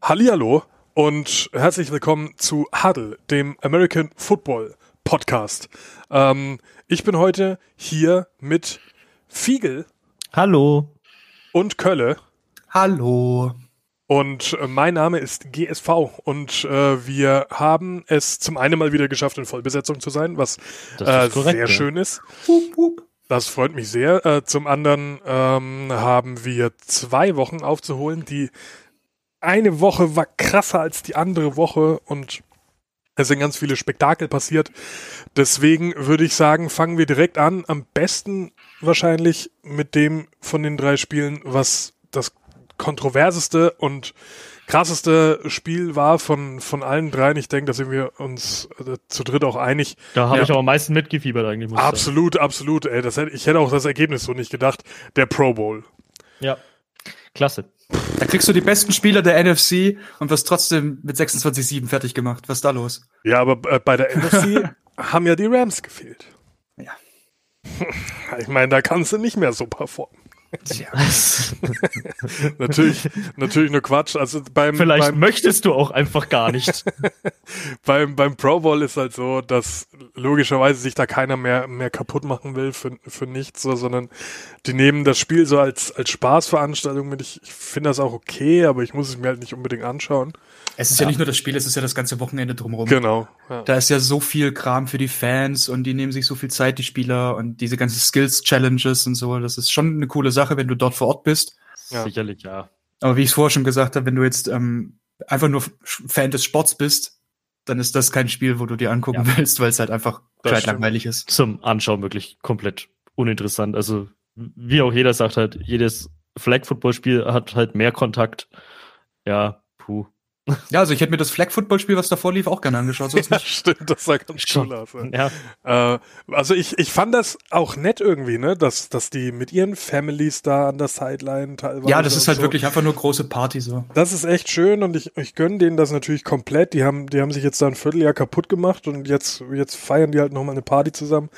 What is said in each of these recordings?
Hallihallo und herzlich willkommen zu Huddle, dem American Football Podcast. Ähm, ich bin heute hier mit Fiegel. Hallo. Und Kölle. Hallo. Und äh, mein Name ist GSV und äh, wir haben es zum einen mal wieder geschafft, in Vollbesetzung zu sein, was äh, korrekt, sehr ja. schön ist. Hup, hup. Das freut mich sehr. Äh, zum anderen ähm, haben wir zwei Wochen aufzuholen. Die eine Woche war krasser als die andere Woche und es sind ganz viele Spektakel passiert. Deswegen würde ich sagen, fangen wir direkt an. Am besten wahrscheinlich mit dem von den drei Spielen, was das kontroverseste und krasseste Spiel war von, von allen dreien. Ich denke, da sind wir uns äh, zu dritt auch einig. Da habe ja. ich auch am meisten mitgefiebert eigentlich. Muss absolut, sagen. absolut. Ey, das hätte, ich hätte auch das Ergebnis so nicht gedacht. Der Pro Bowl. Ja, klasse. Da kriegst du die besten Spieler der NFC und wirst trotzdem mit 26-7 fertig gemacht. Was ist da los? Ja, aber äh, bei der NFC haben ja die Rams gefehlt. Ja. Ich meine, da kannst du nicht mehr so performen. natürlich, natürlich nur Quatsch. Also beim, Vielleicht beim, möchtest du auch einfach gar nicht. beim, beim Pro Bowl ist halt so, dass logischerweise sich da keiner mehr, mehr kaputt machen will für, für nichts, so, sondern die nehmen das Spiel so als, als Spaßveranstaltung mit. Ich, ich finde das auch okay, aber ich muss es mir halt nicht unbedingt anschauen. Es ist ja. ja. nicht nur das Spiel, es ist ja das ganze Wochenende drumherum. Genau. Ja. Da ist ja so viel Kram für die Fans und die nehmen sich so viel Zeit, die Spieler und diese ganzen Skills-Challenges und so. Das ist schon eine coole Sache, wenn du dort vor Ort bist. Ja. Sicherlich, ja. Aber wie ich es vorher schon gesagt habe, wenn du jetzt ähm, einfach nur Fan des Sports bist, dann ist das kein Spiel, wo du dir angucken ja. willst, weil es halt einfach langweilig ist. Zum Anschauen wirklich komplett uninteressant. Also, wie auch jeder sagt halt, jedes Flag-Football-Spiel hat halt mehr Kontakt. Ja, puh. Ja, also ich hätte mir das Flag-Football-Spiel, was davor lief, auch gerne angeschaut. So ja, stimmt, das sah ganz cool aus. Ja. Äh, also ich, ich fand das auch nett irgendwie, ne, dass, dass die mit ihren Families da an der Sideline teilweise. Ja, das ist halt so. wirklich einfach nur große Party so. Das ist echt schön und ich, ich gönne denen das natürlich komplett. Die haben, die haben sich jetzt da ein Vierteljahr kaputt gemacht und jetzt, jetzt feiern die halt nochmal eine Party zusammen.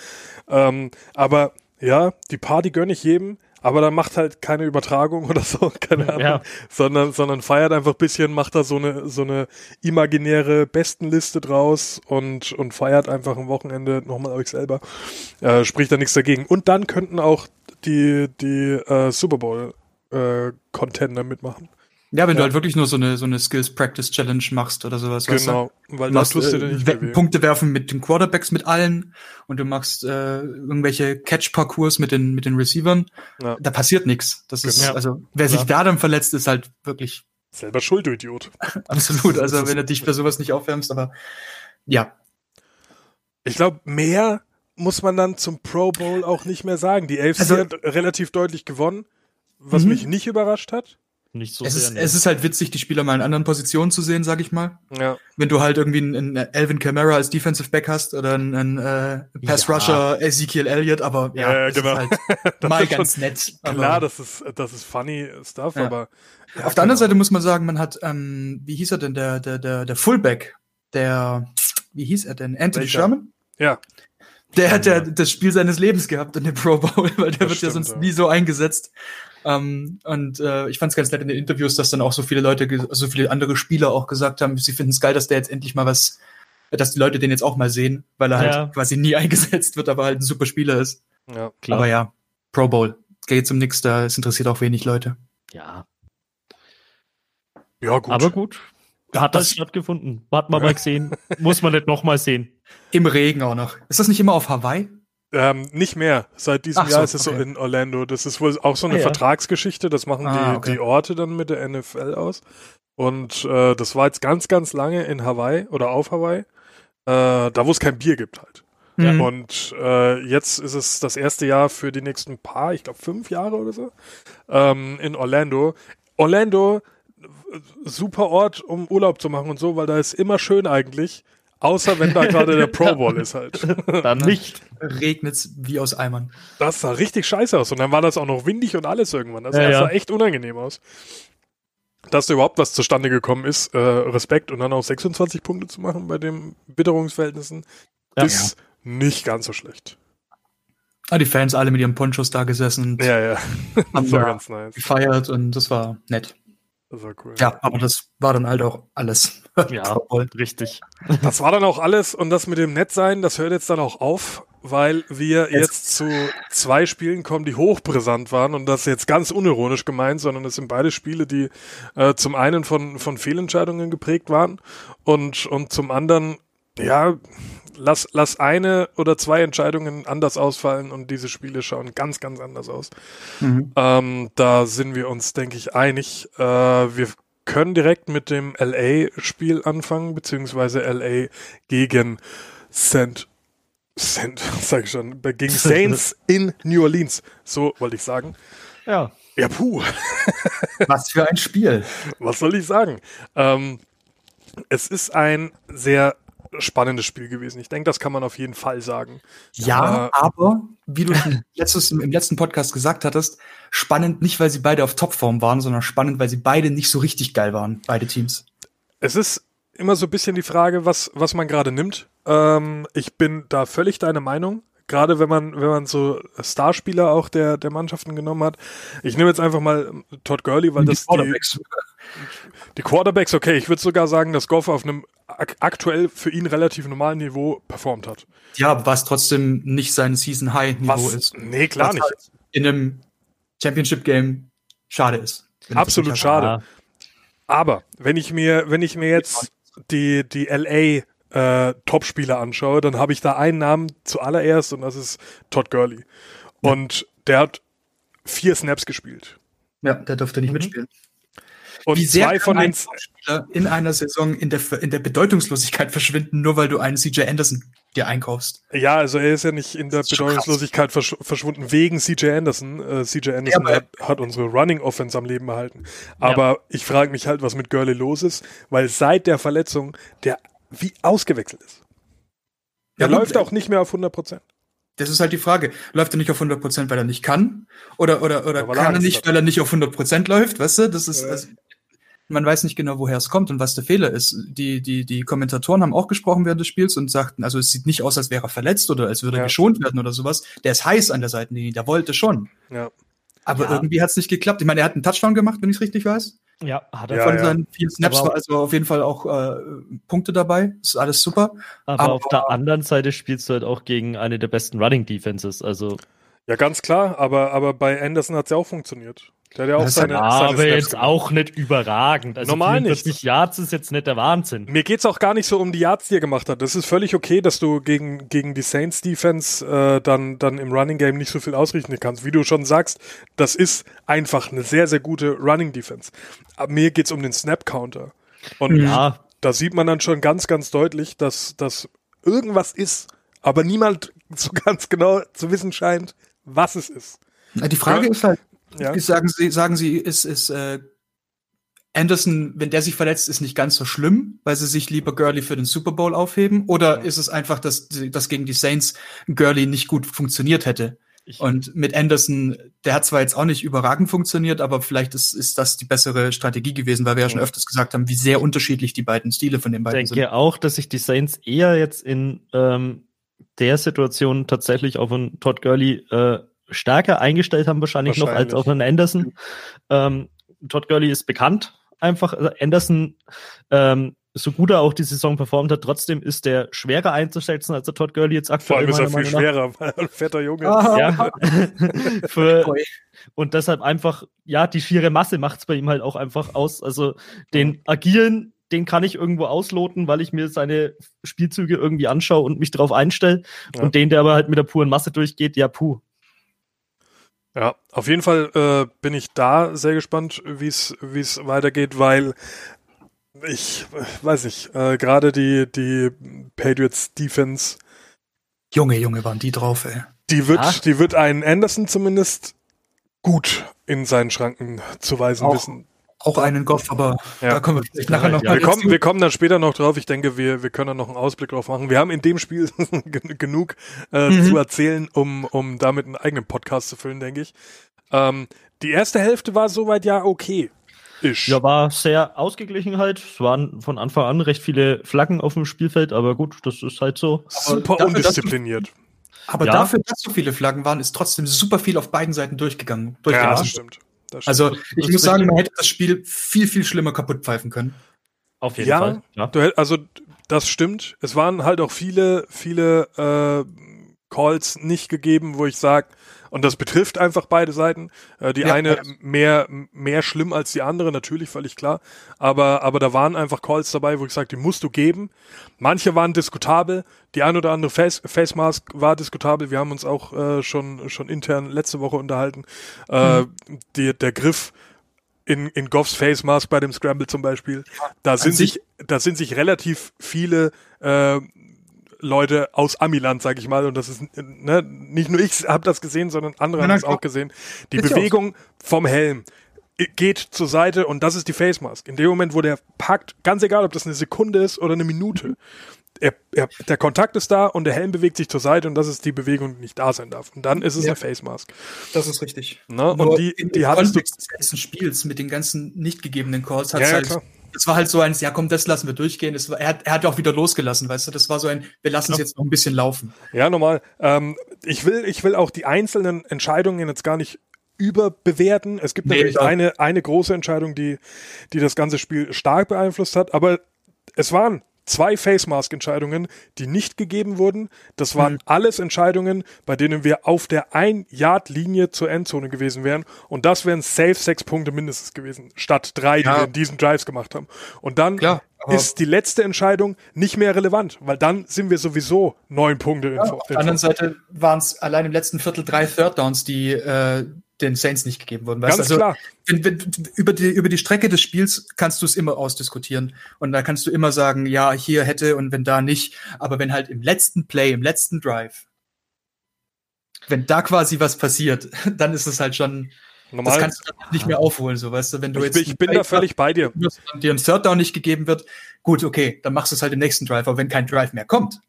Ähm, aber ja, die Party gönne ich jedem aber dann macht halt keine Übertragung oder so, keine Ahnung, ja. sondern, sondern feiert einfach ein bisschen, macht da so eine, so eine imaginäre Bestenliste draus und, und feiert einfach am Wochenende nochmal euch selber. Äh, spricht da nichts dagegen. Und dann könnten auch die, die äh, Super Bowl äh, Contender mitmachen. Ja, wenn ja. du halt wirklich nur so eine, so eine Skills Practice Challenge machst oder sowas. Genau, weißt du? weil da tust du dir nicht äh, Punkte werfen mit den Quarterbacks mit allen und du machst äh, irgendwelche Catch-Parcours mit den, mit den Receivern. Ja. Da passiert nichts. Das ist, genau. also, wer sich da dann verletzt, ist halt wirklich. Selber Schuld, du Idiot. Absolut, also wenn du dich für sowas nicht aufwärmst, aber ja. Ich glaube, mehr muss man dann zum Pro Bowl auch nicht mehr sagen. Die AFC also, hat relativ deutlich gewonnen, was mhm. mich nicht überrascht hat nicht so es sehr. Ist, es ist halt witzig, die Spieler mal in anderen Positionen zu sehen, sag ich mal. Ja. Wenn du halt irgendwie einen, einen Elvin Kamara als Defensive Back hast oder einen, einen äh, Pass Rusher ja. Ezekiel Elliott, aber ja, ja genau. Halt mal ganz nett. Klar, das ist das ist funny Stuff, ja. aber ja, auf der anderen genau. Seite muss man sagen, man hat ähm, wie hieß er denn der der der der Fullback, der wie hieß er denn Anthony Welcher? Sherman? Ja. Der hat ja das Spiel seines Lebens gehabt in dem Pro Bowl, weil der das wird stimmt, ja sonst nie so eingesetzt. Ähm, und äh, ich fand es ganz nett in den Interviews, dass dann auch so viele Leute, so viele andere Spieler auch gesagt haben, sie finden es geil, dass der jetzt endlich mal was, dass die Leute den jetzt auch mal sehen, weil er halt ja. halt quasi nie eingesetzt wird, aber halt ein super Spieler ist. Ja, klar. Aber ja, Pro Bowl. Geht zum Nix, da es interessiert auch wenig Leute. Ja. Ja, gut. Aber gut. Hat das, das stattgefunden? Hat man mal gesehen. Muss man nicht nochmal sehen. Im Regen auch noch. Ist das nicht immer auf Hawaii? Ähm, nicht mehr. Seit diesem Ach Jahr so, ist es okay. so in Orlando. Das ist wohl auch so eine ah, ja. Vertragsgeschichte. Das machen ah, die, okay. die Orte dann mit der NFL aus. Und äh, das war jetzt ganz, ganz lange in Hawaii oder auf Hawaii. Äh, da, wo es kein Bier gibt halt. Mhm. Und äh, jetzt ist es das erste Jahr für die nächsten paar, ich glaube fünf Jahre oder so, ähm, in Orlando. Orlando, super Ort, um Urlaub zu machen und so, weil da ist immer schön eigentlich. Außer wenn da gerade der Pro Bowl ist halt. Dann nicht. Regnet's wie aus Eimern. Das sah richtig scheiße aus. Und dann war das auch noch windig und alles irgendwann. Also ja, das sah ja. echt unangenehm aus. Dass da überhaupt was zustande gekommen ist, äh, Respekt. Und dann auch 26 Punkte zu machen bei den Witterungsverhältnissen, ja, ist nicht ganz so schlecht. Ah, die Fans alle mit ihren Ponchos da gesessen und ja, ja. haben da ganz nice. gefeiert und das war nett. Das war cool. Ja, aber das war dann halt auch alles. Ja, richtig. Das war dann auch alles und das mit dem Nettsein, das hört jetzt dann auch auf, weil wir jetzt, jetzt zu zwei Spielen kommen, die hochbrisant waren und das jetzt ganz unironisch gemeint, sondern es sind beide Spiele, die äh, zum einen von, von Fehlentscheidungen geprägt waren und, und zum anderen, ja, lass, lass eine oder zwei Entscheidungen anders ausfallen und diese Spiele schauen ganz, ganz anders aus. Mhm. Ähm, da sind wir uns, denke ich, einig. Äh, wir können direkt mit dem LA-Spiel anfangen, beziehungsweise LA gegen St. St. sag ich schon, gegen Saints in New Orleans. So wollte ich sagen. Ja. Ja, puh. Was für ein Spiel. Was soll ich sagen? Ähm, es ist ein sehr spannendes Spiel gewesen. Ich denke, das kann man auf jeden Fall sagen. Ja, äh, aber wie du letztes, im letzten Podcast gesagt hattest, spannend nicht, weil sie beide auf Topform waren, sondern spannend, weil sie beide nicht so richtig geil waren, beide Teams. Es ist immer so ein bisschen die Frage, was, was man gerade nimmt. Ähm, ich bin da völlig deiner Meinung. Gerade wenn man, wenn man so Starspieler auch der, der Mannschaften genommen hat. Ich nehme jetzt einfach mal Todd Gurley, weil die das die, die Quarterbacks, okay, ich würde sogar sagen, dass Goff auf einem aktuell für ihn relativ normalen Niveau performt hat. Ja, was trotzdem nicht sein Season High Niveau was, ist. Nee, klar was nicht. Halt in einem Championship Game schade ist. Absolut schade. Aber wenn ich mir, wenn ich mir jetzt die, die LA äh, Topspieler anschaue, dann habe ich da einen Namen zuallererst und das ist Todd Gurley. Und der hat vier Snaps gespielt. Ja, der durfte nicht mhm. mitspielen. Und Wie sehr zwei von den Spieler in einer Saison in der, in der Bedeutungslosigkeit verschwinden, nur weil du einen CJ Anderson dir einkaufst. Ja, also er ist ja nicht in der Bedeutungslosigkeit versch verschwunden wegen CJ Anderson. Äh, CJ Anderson ja, hat, hat, unsere Running Offense am Leben erhalten. Aber ja. ich frage mich halt, was mit Gurley los ist, weil seit der Verletzung der wie ausgewechselt ist. Der ja, läuft auch nicht mehr auf 100 Prozent. Das ist halt die Frage. Läuft er nicht auf 100 Prozent, weil er nicht kann? Oder, oder, oder kann er nicht, weil er nicht auf 100 Prozent läuft? Weißt du, das ist, also, man weiß nicht genau, woher es kommt und was der Fehler ist. Die, die, die Kommentatoren haben auch gesprochen während des Spiels und sagten, also es sieht nicht aus, als wäre er verletzt oder als würde er ja. geschont werden oder sowas. Der ist heiß an der Seitenlinie, der wollte schon. Ja. Aber ja. irgendwie hat es nicht geklappt. Ich meine, er hat einen Touchdown gemacht, wenn ich es richtig weiß. Ja, hat er. Von ja. seinen vielen Snaps war also auf jeden Fall auch äh, Punkte dabei. Ist alles super. Aber, aber, auf der anderen Seite spielst du halt auch gegen eine der besten Running Defenses. Also ja, ganz klar. Aber, aber bei Anderson hat es ja auch funktioniert. Der hat ja auch seine, ja, seine aber jetzt gemacht. auch nicht überragend. Also Normal nicht. 40 Yards ist jetzt nicht der Wahnsinn. Mir geht's auch gar nicht so um die Yards, die er gemacht hat. Das ist völlig okay, dass du gegen, gegen die Saints Defense äh, dann, dann im Running Game nicht so viel ausrichten kannst. Wie du schon sagst, das ist einfach eine sehr, sehr gute Running Defense. Aber mir geht's um den Snap Counter. Und ja. da sieht man dann schon ganz, ganz deutlich, dass, dass irgendwas ist, aber niemand so ganz genau zu wissen scheint, was es ist. Die Frage ja. ist halt, ja. Sagen Sie, sagen Sie, ist, ist äh, Anderson, wenn der sich verletzt, ist nicht ganz so schlimm, weil sie sich lieber Gurley für den Super Bowl aufheben? Oder ja. ist es einfach, dass, dass gegen die Saints Gurley nicht gut funktioniert hätte? Ich und mit Anderson, der hat zwar jetzt auch nicht überragend funktioniert, aber vielleicht ist, ist das die bessere Strategie gewesen, weil wir ja schon öfters gesagt haben, wie sehr unterschiedlich die beiden Stile von den beiden sind. Ich denke auch, dass sich die Saints eher jetzt in ähm, der Situation tatsächlich auf einen Todd Gurley äh, stärker eingestellt haben, wahrscheinlich, wahrscheinlich. noch als auf einen Anderson. Ähm, Todd Gurley ist bekannt, einfach. Also Anderson, ähm, so gut er auch die Saison performt hat, trotzdem ist der schwerer einzuschätzen als der Todd Gurley jetzt aktuell. Vor allem ist er viel schwerer, weil ein fetter Junge ah. Ja. Für, und deshalb einfach, ja, die schiere Masse macht es bei ihm halt auch einfach aus. Also den agilen, den kann ich irgendwo ausloten, weil ich mir seine Spielzüge irgendwie anschaue und mich darauf einstelle. Ja. Und den, der aber halt mit der puren Masse durchgeht, ja, puh, ja, auf jeden Fall äh, bin ich da sehr gespannt, wie es wie es weitergeht, weil ich weiß nicht, äh, gerade die die Patriots Defense Junge, Junge, waren die drauf, ey. Die wird, Ach. die wird einen Anderson zumindest gut in seinen Schranken zu weisen auch, wissen auch einen Goff, aber ja. da kommen wir vielleicht nachher noch ja, wir kommen, wir kommen dann später noch drauf. Ich denke, wir, wir können dann noch einen Ausblick drauf machen. Wir haben in dem Spiel genug äh, mhm. zu erzählen, um, um damit einen eigenen Podcast zu füllen, denke ich. Ähm, die erste Hälfte war soweit ja okay. Ish. Ja, war sehr ausgeglichen halt. Es waren von Anfang an recht viele Flaggen auf dem Spielfeld, aber gut, das ist halt so. Super dafür, undiszipliniert. aber ja. dafür, dass so viele Flaggen waren, ist trotzdem super viel auf beiden Seiten durchgegangen. Ja, das stimmt. Also ich muss sagen, man hätte das Spiel viel, viel schlimmer kaputt pfeifen können. Auf jeden ja, Fall. Ja, du, also das stimmt. Es waren halt auch viele, viele äh, Calls nicht gegeben, wo ich sage, und das betrifft einfach beide Seiten. Äh, die ja, eine ja. mehr, mehr schlimm als die andere, natürlich, völlig klar. Aber, aber da waren einfach Calls dabei, wo ich sage, die musst du geben. Manche waren diskutabel. Die ein oder andere Face, Face Mask war diskutabel. Wir haben uns auch äh, schon, schon intern letzte Woche unterhalten. Äh, mhm. die, der Griff in, in Goffs Face Mask bei dem Scramble zum Beispiel. Da sind sich, da sind sich relativ viele äh, Leute aus Amiland, sag ich mal, und das ist ne, nicht nur ich habe das gesehen, sondern andere haben es auch gesehen. Die Bewegung vom Helm geht zur Seite und das ist die Face Mask. In dem Moment, wo der packt, ganz egal, ob das eine Sekunde ist oder eine Minute, er, er, der Kontakt ist da und der Helm bewegt sich zur Seite und das ist die Bewegung, die nicht da sein darf. Und dann ist es ja. eine Face Mask. Das ist richtig. Ne? Und die, die, hattest du des ganzen Spiels mit den ganzen nicht gegebenen Calls hat ja, halt klar das war halt so eins, ja komm, das lassen wir durchgehen. War, er, hat, er hat auch wieder losgelassen, weißt du, das war so ein, wir lassen es jetzt noch ein bisschen laufen. Ja, normal. Ähm, ich, will, ich will auch die einzelnen Entscheidungen jetzt gar nicht überbewerten. Es gibt nee, natürlich eine, eine große Entscheidung, die, die das ganze Spiel stark beeinflusst hat, aber es waren zwei Face Mask Entscheidungen, die nicht gegeben wurden. Das waren mhm. alles Entscheidungen, bei denen wir auf der ein Yard Linie zur Endzone gewesen wären und das wären safe sechs Punkte mindestens gewesen, statt drei, ja. die wir in diesen Drives gemacht haben. Und dann Klar, ist die letzte Entscheidung nicht mehr relevant, weil dann sind wir sowieso neun Punkte. Ja, in, auf der anderen Seite waren es allein im letzten Viertel drei Third Downs, die äh, den Saints nicht gegeben wurden. Weißt? Ganz also, klar. Wenn, wenn, über, die, über die Strecke des Spiels kannst du es immer ausdiskutieren. Und da kannst du immer sagen, ja, hier hätte und wenn da nicht. Aber wenn halt im letzten Play, im letzten Drive, wenn da quasi was passiert, dann ist es halt schon. Normal. Das kannst du nicht mehr aufholen, so weißt du, wenn du ich, jetzt. Ich bin da völlig bei dir. Dir ein Third Down nicht gegeben wird, gut, okay, dann machst du es halt im nächsten Drive. Aber wenn kein Drive mehr kommt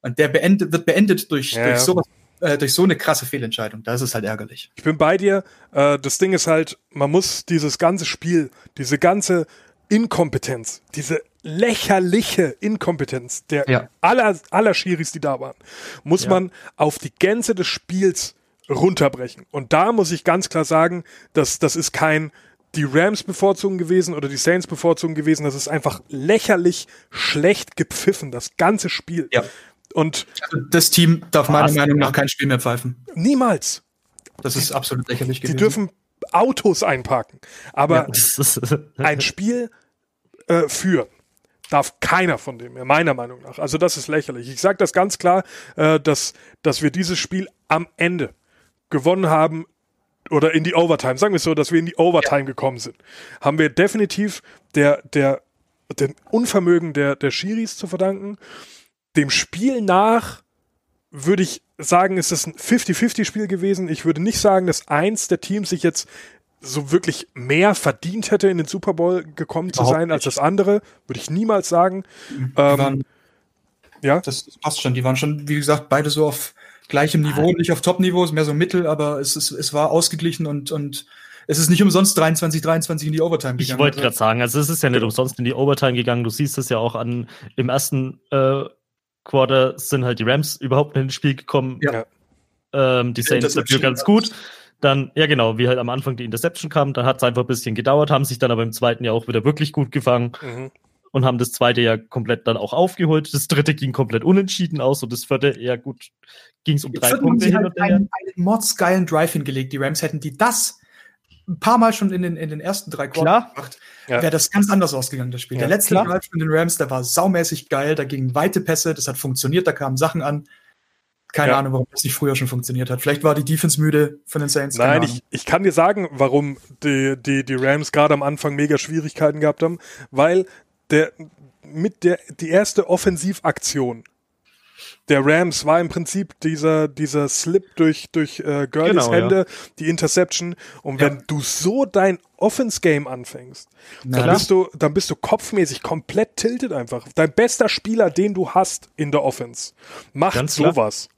und der beendet, wird beendet durch, ja, durch sowas äh, durch so eine krasse Fehlentscheidung. Da ist es halt ärgerlich. Ich bin bei dir. Äh, das Ding ist halt, man muss dieses ganze Spiel, diese ganze Inkompetenz, diese lächerliche Inkompetenz der ja. aller, aller Schiris, die da waren, muss ja. man auf die Gänze des Spiels runterbrechen. Und da muss ich ganz klar sagen, dass das ist kein die Rams bevorzugen gewesen oder die Saints bevorzugen gewesen. Das ist einfach lächerlich schlecht gepfiffen, das ganze Spiel. Ja. Und also das Team darf meiner Meinung nach kein Spiel mehr pfeifen. Niemals. Das ist absolut lächerlich gewesen. Die dürfen Autos einparken. Aber ja. ein Spiel äh, führen darf keiner von dem mehr, meiner Meinung nach. Also das ist lächerlich. Ich sage das ganz klar, äh, dass, dass wir dieses Spiel am Ende gewonnen haben oder in die Overtime, sagen wir es so, dass wir in die Overtime ja. gekommen sind, haben wir definitiv der, der, dem Unvermögen der, der Schiris zu verdanken dem Spiel nach würde ich sagen, ist es ein 50-50-Spiel gewesen. Ich würde nicht sagen, dass eins der Teams sich jetzt so wirklich mehr verdient hätte, in den Super Bowl gekommen Überhaupt zu sein als das andere. Würde ich niemals sagen. Ähm, waren, ja. Das passt schon. Die waren schon, wie gesagt, beide so auf gleichem Niveau, nicht auf Top-Niveau, mehr so Mittel, aber es, ist, es war ausgeglichen und, und es ist nicht umsonst 23, 23 in die Overtime gegangen. Ich wollte gerade sagen, also es ist ja nicht umsonst in die Overtime gegangen. Du siehst es ja auch an im ersten äh, Quarter sind halt die Rams überhaupt nicht ins Spiel gekommen. Ja. Ähm, die Saints dafür ganz gut. Dann, ja genau, wie halt am Anfang die Interception kam, dann hat es einfach ein bisschen gedauert, haben sich dann aber im zweiten Jahr auch wieder wirklich gut gefangen mhm. und haben das zweite Jahr komplett dann auch aufgeholt. Das dritte ging komplett unentschieden aus und das vierte, ja gut, ging es um drei Punkte hin halt und her. einen, einen mordsgeilen Drive hingelegt. Die Rams hätten die das ein paar Mal schon in den, in den ersten drei Quarters gemacht, ja. wäre das ganz anders ausgegangen, das Spiel. Ja, der letzte klar. Drive von den Rams, der war saumäßig geil, da gingen weite Pässe, das hat funktioniert, da kamen Sachen an. Keine ja. Ahnung, warum das nicht früher schon funktioniert hat. Vielleicht war die Defense müde von den Saints. Nein, ich, ich kann dir sagen, warum die, die, die Rams gerade am Anfang mega Schwierigkeiten gehabt haben, weil der mit der die erste Offensivaktion der Rams war im Prinzip dieser, dieser Slip durch, durch äh, Gurleys genau, Hände, ja. die Interception. Und wenn ja. du so dein Offense-Game anfängst, dann bist, du, dann bist du kopfmäßig komplett tiltet einfach. Dein bester Spieler, den du hast in der Offense, macht Ganz sowas.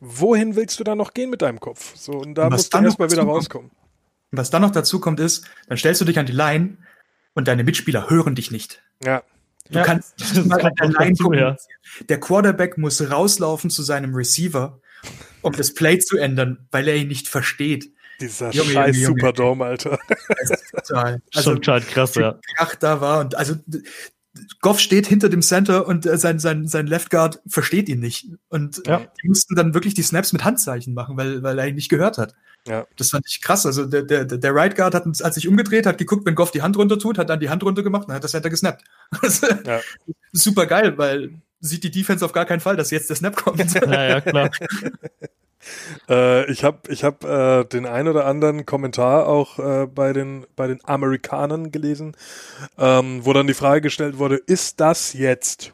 Wohin willst du da noch gehen mit deinem Kopf? So, und da und musst du erstmal wieder rauskommen. was dann noch dazu kommt, ist, dann stellst du dich an die Line und deine Mitspieler hören dich nicht. Ja. Du ja, kannst nicht mal Line dazu, ja. Der Quarterback muss rauslaufen zu seinem Receiver, um das Play zu ändern, weil er ihn nicht versteht. Dieser Junge, scheiß Junge, Superdome, Alter. total. Also, Schon total krass, ja. Krach da war und also Goff steht hinter dem Center und äh, sein, sein, sein Left Guard versteht ihn nicht. Und ja. die mussten dann wirklich die Snaps mit Handzeichen machen, weil, weil er ihn nicht gehört hat. Ja. Das fand ich krass. Also der, der, der Right Guard hat, hat sich umgedreht, hat geguckt, wenn Goff die Hand runter tut, hat dann die Hand runter gemacht und hat das Center gesnappt. ja. Super geil, weil sieht die Defense auf gar keinen Fall, dass jetzt der Snap kommt. Ja, ja, klar. äh, ich habe ich hab, äh, den ein oder anderen Kommentar auch äh, bei, den, bei den Amerikanern gelesen, ähm, wo dann die Frage gestellt wurde, ist das jetzt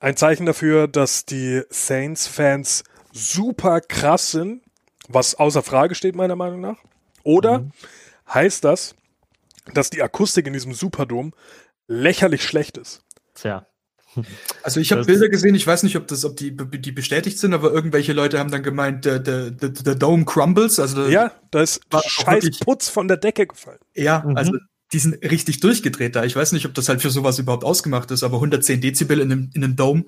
ein Zeichen dafür, dass die Saints-Fans super krass sind, was außer Frage steht meiner Meinung nach? Oder mhm. heißt das, dass die Akustik in diesem Superdom lächerlich schlecht ist? Tja. Also ich habe Bilder gesehen, ich weiß nicht, ob das, ob die, die bestätigt sind, aber irgendwelche Leute haben dann gemeint, der, der, der, der Dome crumbles. Also ja, da ist scheiß Putz von der Decke gefallen. Ja, mhm. also die sind richtig durchgedreht da. Ich weiß nicht, ob das halt für sowas überhaupt ausgemacht ist, aber 110 Dezibel in einem, in einem Dome,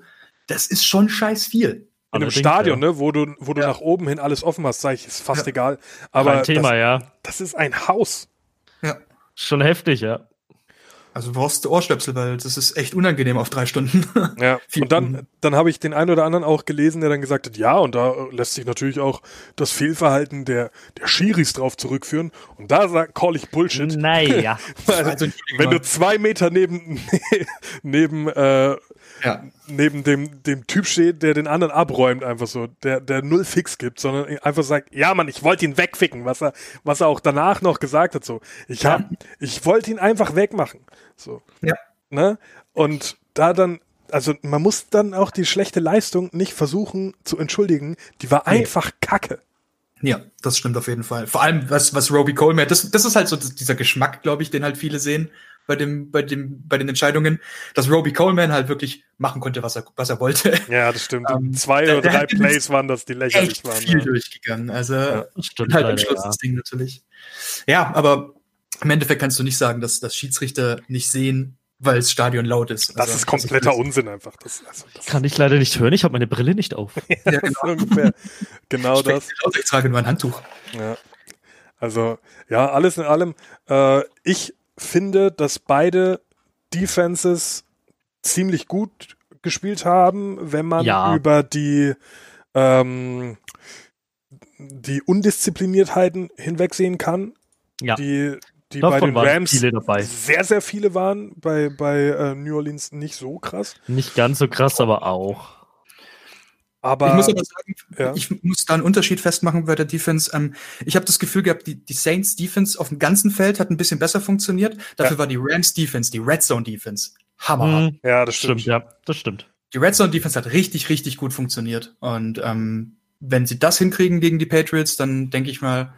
das ist schon scheiß viel. In einem Stadion, ja. ne, wo du, wo du ja. nach oben hin alles offen hast, sag ich, ist fast ja. egal. Aber Kein Thema, das, ja. Das ist ein Haus. Ja. Schon heftig, ja. Also du brauchst Ohrstöpsel, weil das ist echt unangenehm auf drei Stunden. Ja, und dann, dann habe ich den einen oder anderen auch gelesen, der dann gesagt hat, ja, und da lässt sich natürlich auch das Fehlverhalten der, der Schiris drauf zurückführen. Und da sag, call ich Bullshit. Naja. also, wenn du zwei Meter neben, neben äh, ja. neben dem, dem Typ steht, der den anderen abräumt, einfach so, der, der null Fix gibt, sondern einfach sagt, ja Mann, ich wollte ihn wegficken, was er, was er auch danach noch gesagt hat, so. Ich hab, ja. ich wollte ihn einfach wegmachen, so. Ja. Ne? Und da dann, also man muss dann auch die schlechte Leistung nicht versuchen zu entschuldigen, die war nee. einfach kacke. Ja, das stimmt auf jeden Fall. Vor allem, was, was Roby Coleman, das, das ist halt so dieser Geschmack, glaube ich, den halt viele sehen bei dem, bei dem, bei den Entscheidungen, dass Roby Coleman halt wirklich machen konnte, was er, was er wollte. Ja, das stimmt. Ähm, Zwei oder drei Plays waren das, die lächerlich echt waren. viel ja. durchgegangen. Also, ja, stimmt halt am Schluss ja. das Ding natürlich. Ja, aber im Endeffekt kannst du nicht sagen, dass, dass Schiedsrichter nicht sehen, weil das Stadion laut ist. Also, das ist kompletter das ist Unsinn einfach. Das, also, das Kann ich leider nicht hören, ich habe meine Brille nicht auf. ja, genau. ungefähr. genau das. Ich trage nur ein Handtuch. Ja. Also, ja, alles in allem. Äh, ich finde, dass beide Defenses ziemlich gut gespielt haben, wenn man ja. über die ähm, die Undiszipliniertheiten hinwegsehen kann. Ja. Die, die bei den Rams sehr, sehr viele waren, bei, bei äh, New Orleans nicht so krass. Nicht ganz so krass, aber auch. Aber, ich muss aber sagen, ja. ich muss da einen Unterschied festmachen bei der Defense. Ähm, ich habe das Gefühl gehabt, die, die Saints Defense auf dem ganzen Feld hat ein bisschen besser funktioniert. Dafür ja. war die Rams Defense, die Red Zone Defense, Hammer. Mhm. Ja, das stimmt. stimmt. Ja, das stimmt. Die Red Zone Defense hat richtig, richtig gut funktioniert. Und ähm, wenn sie das hinkriegen gegen die Patriots, dann denke ich mal,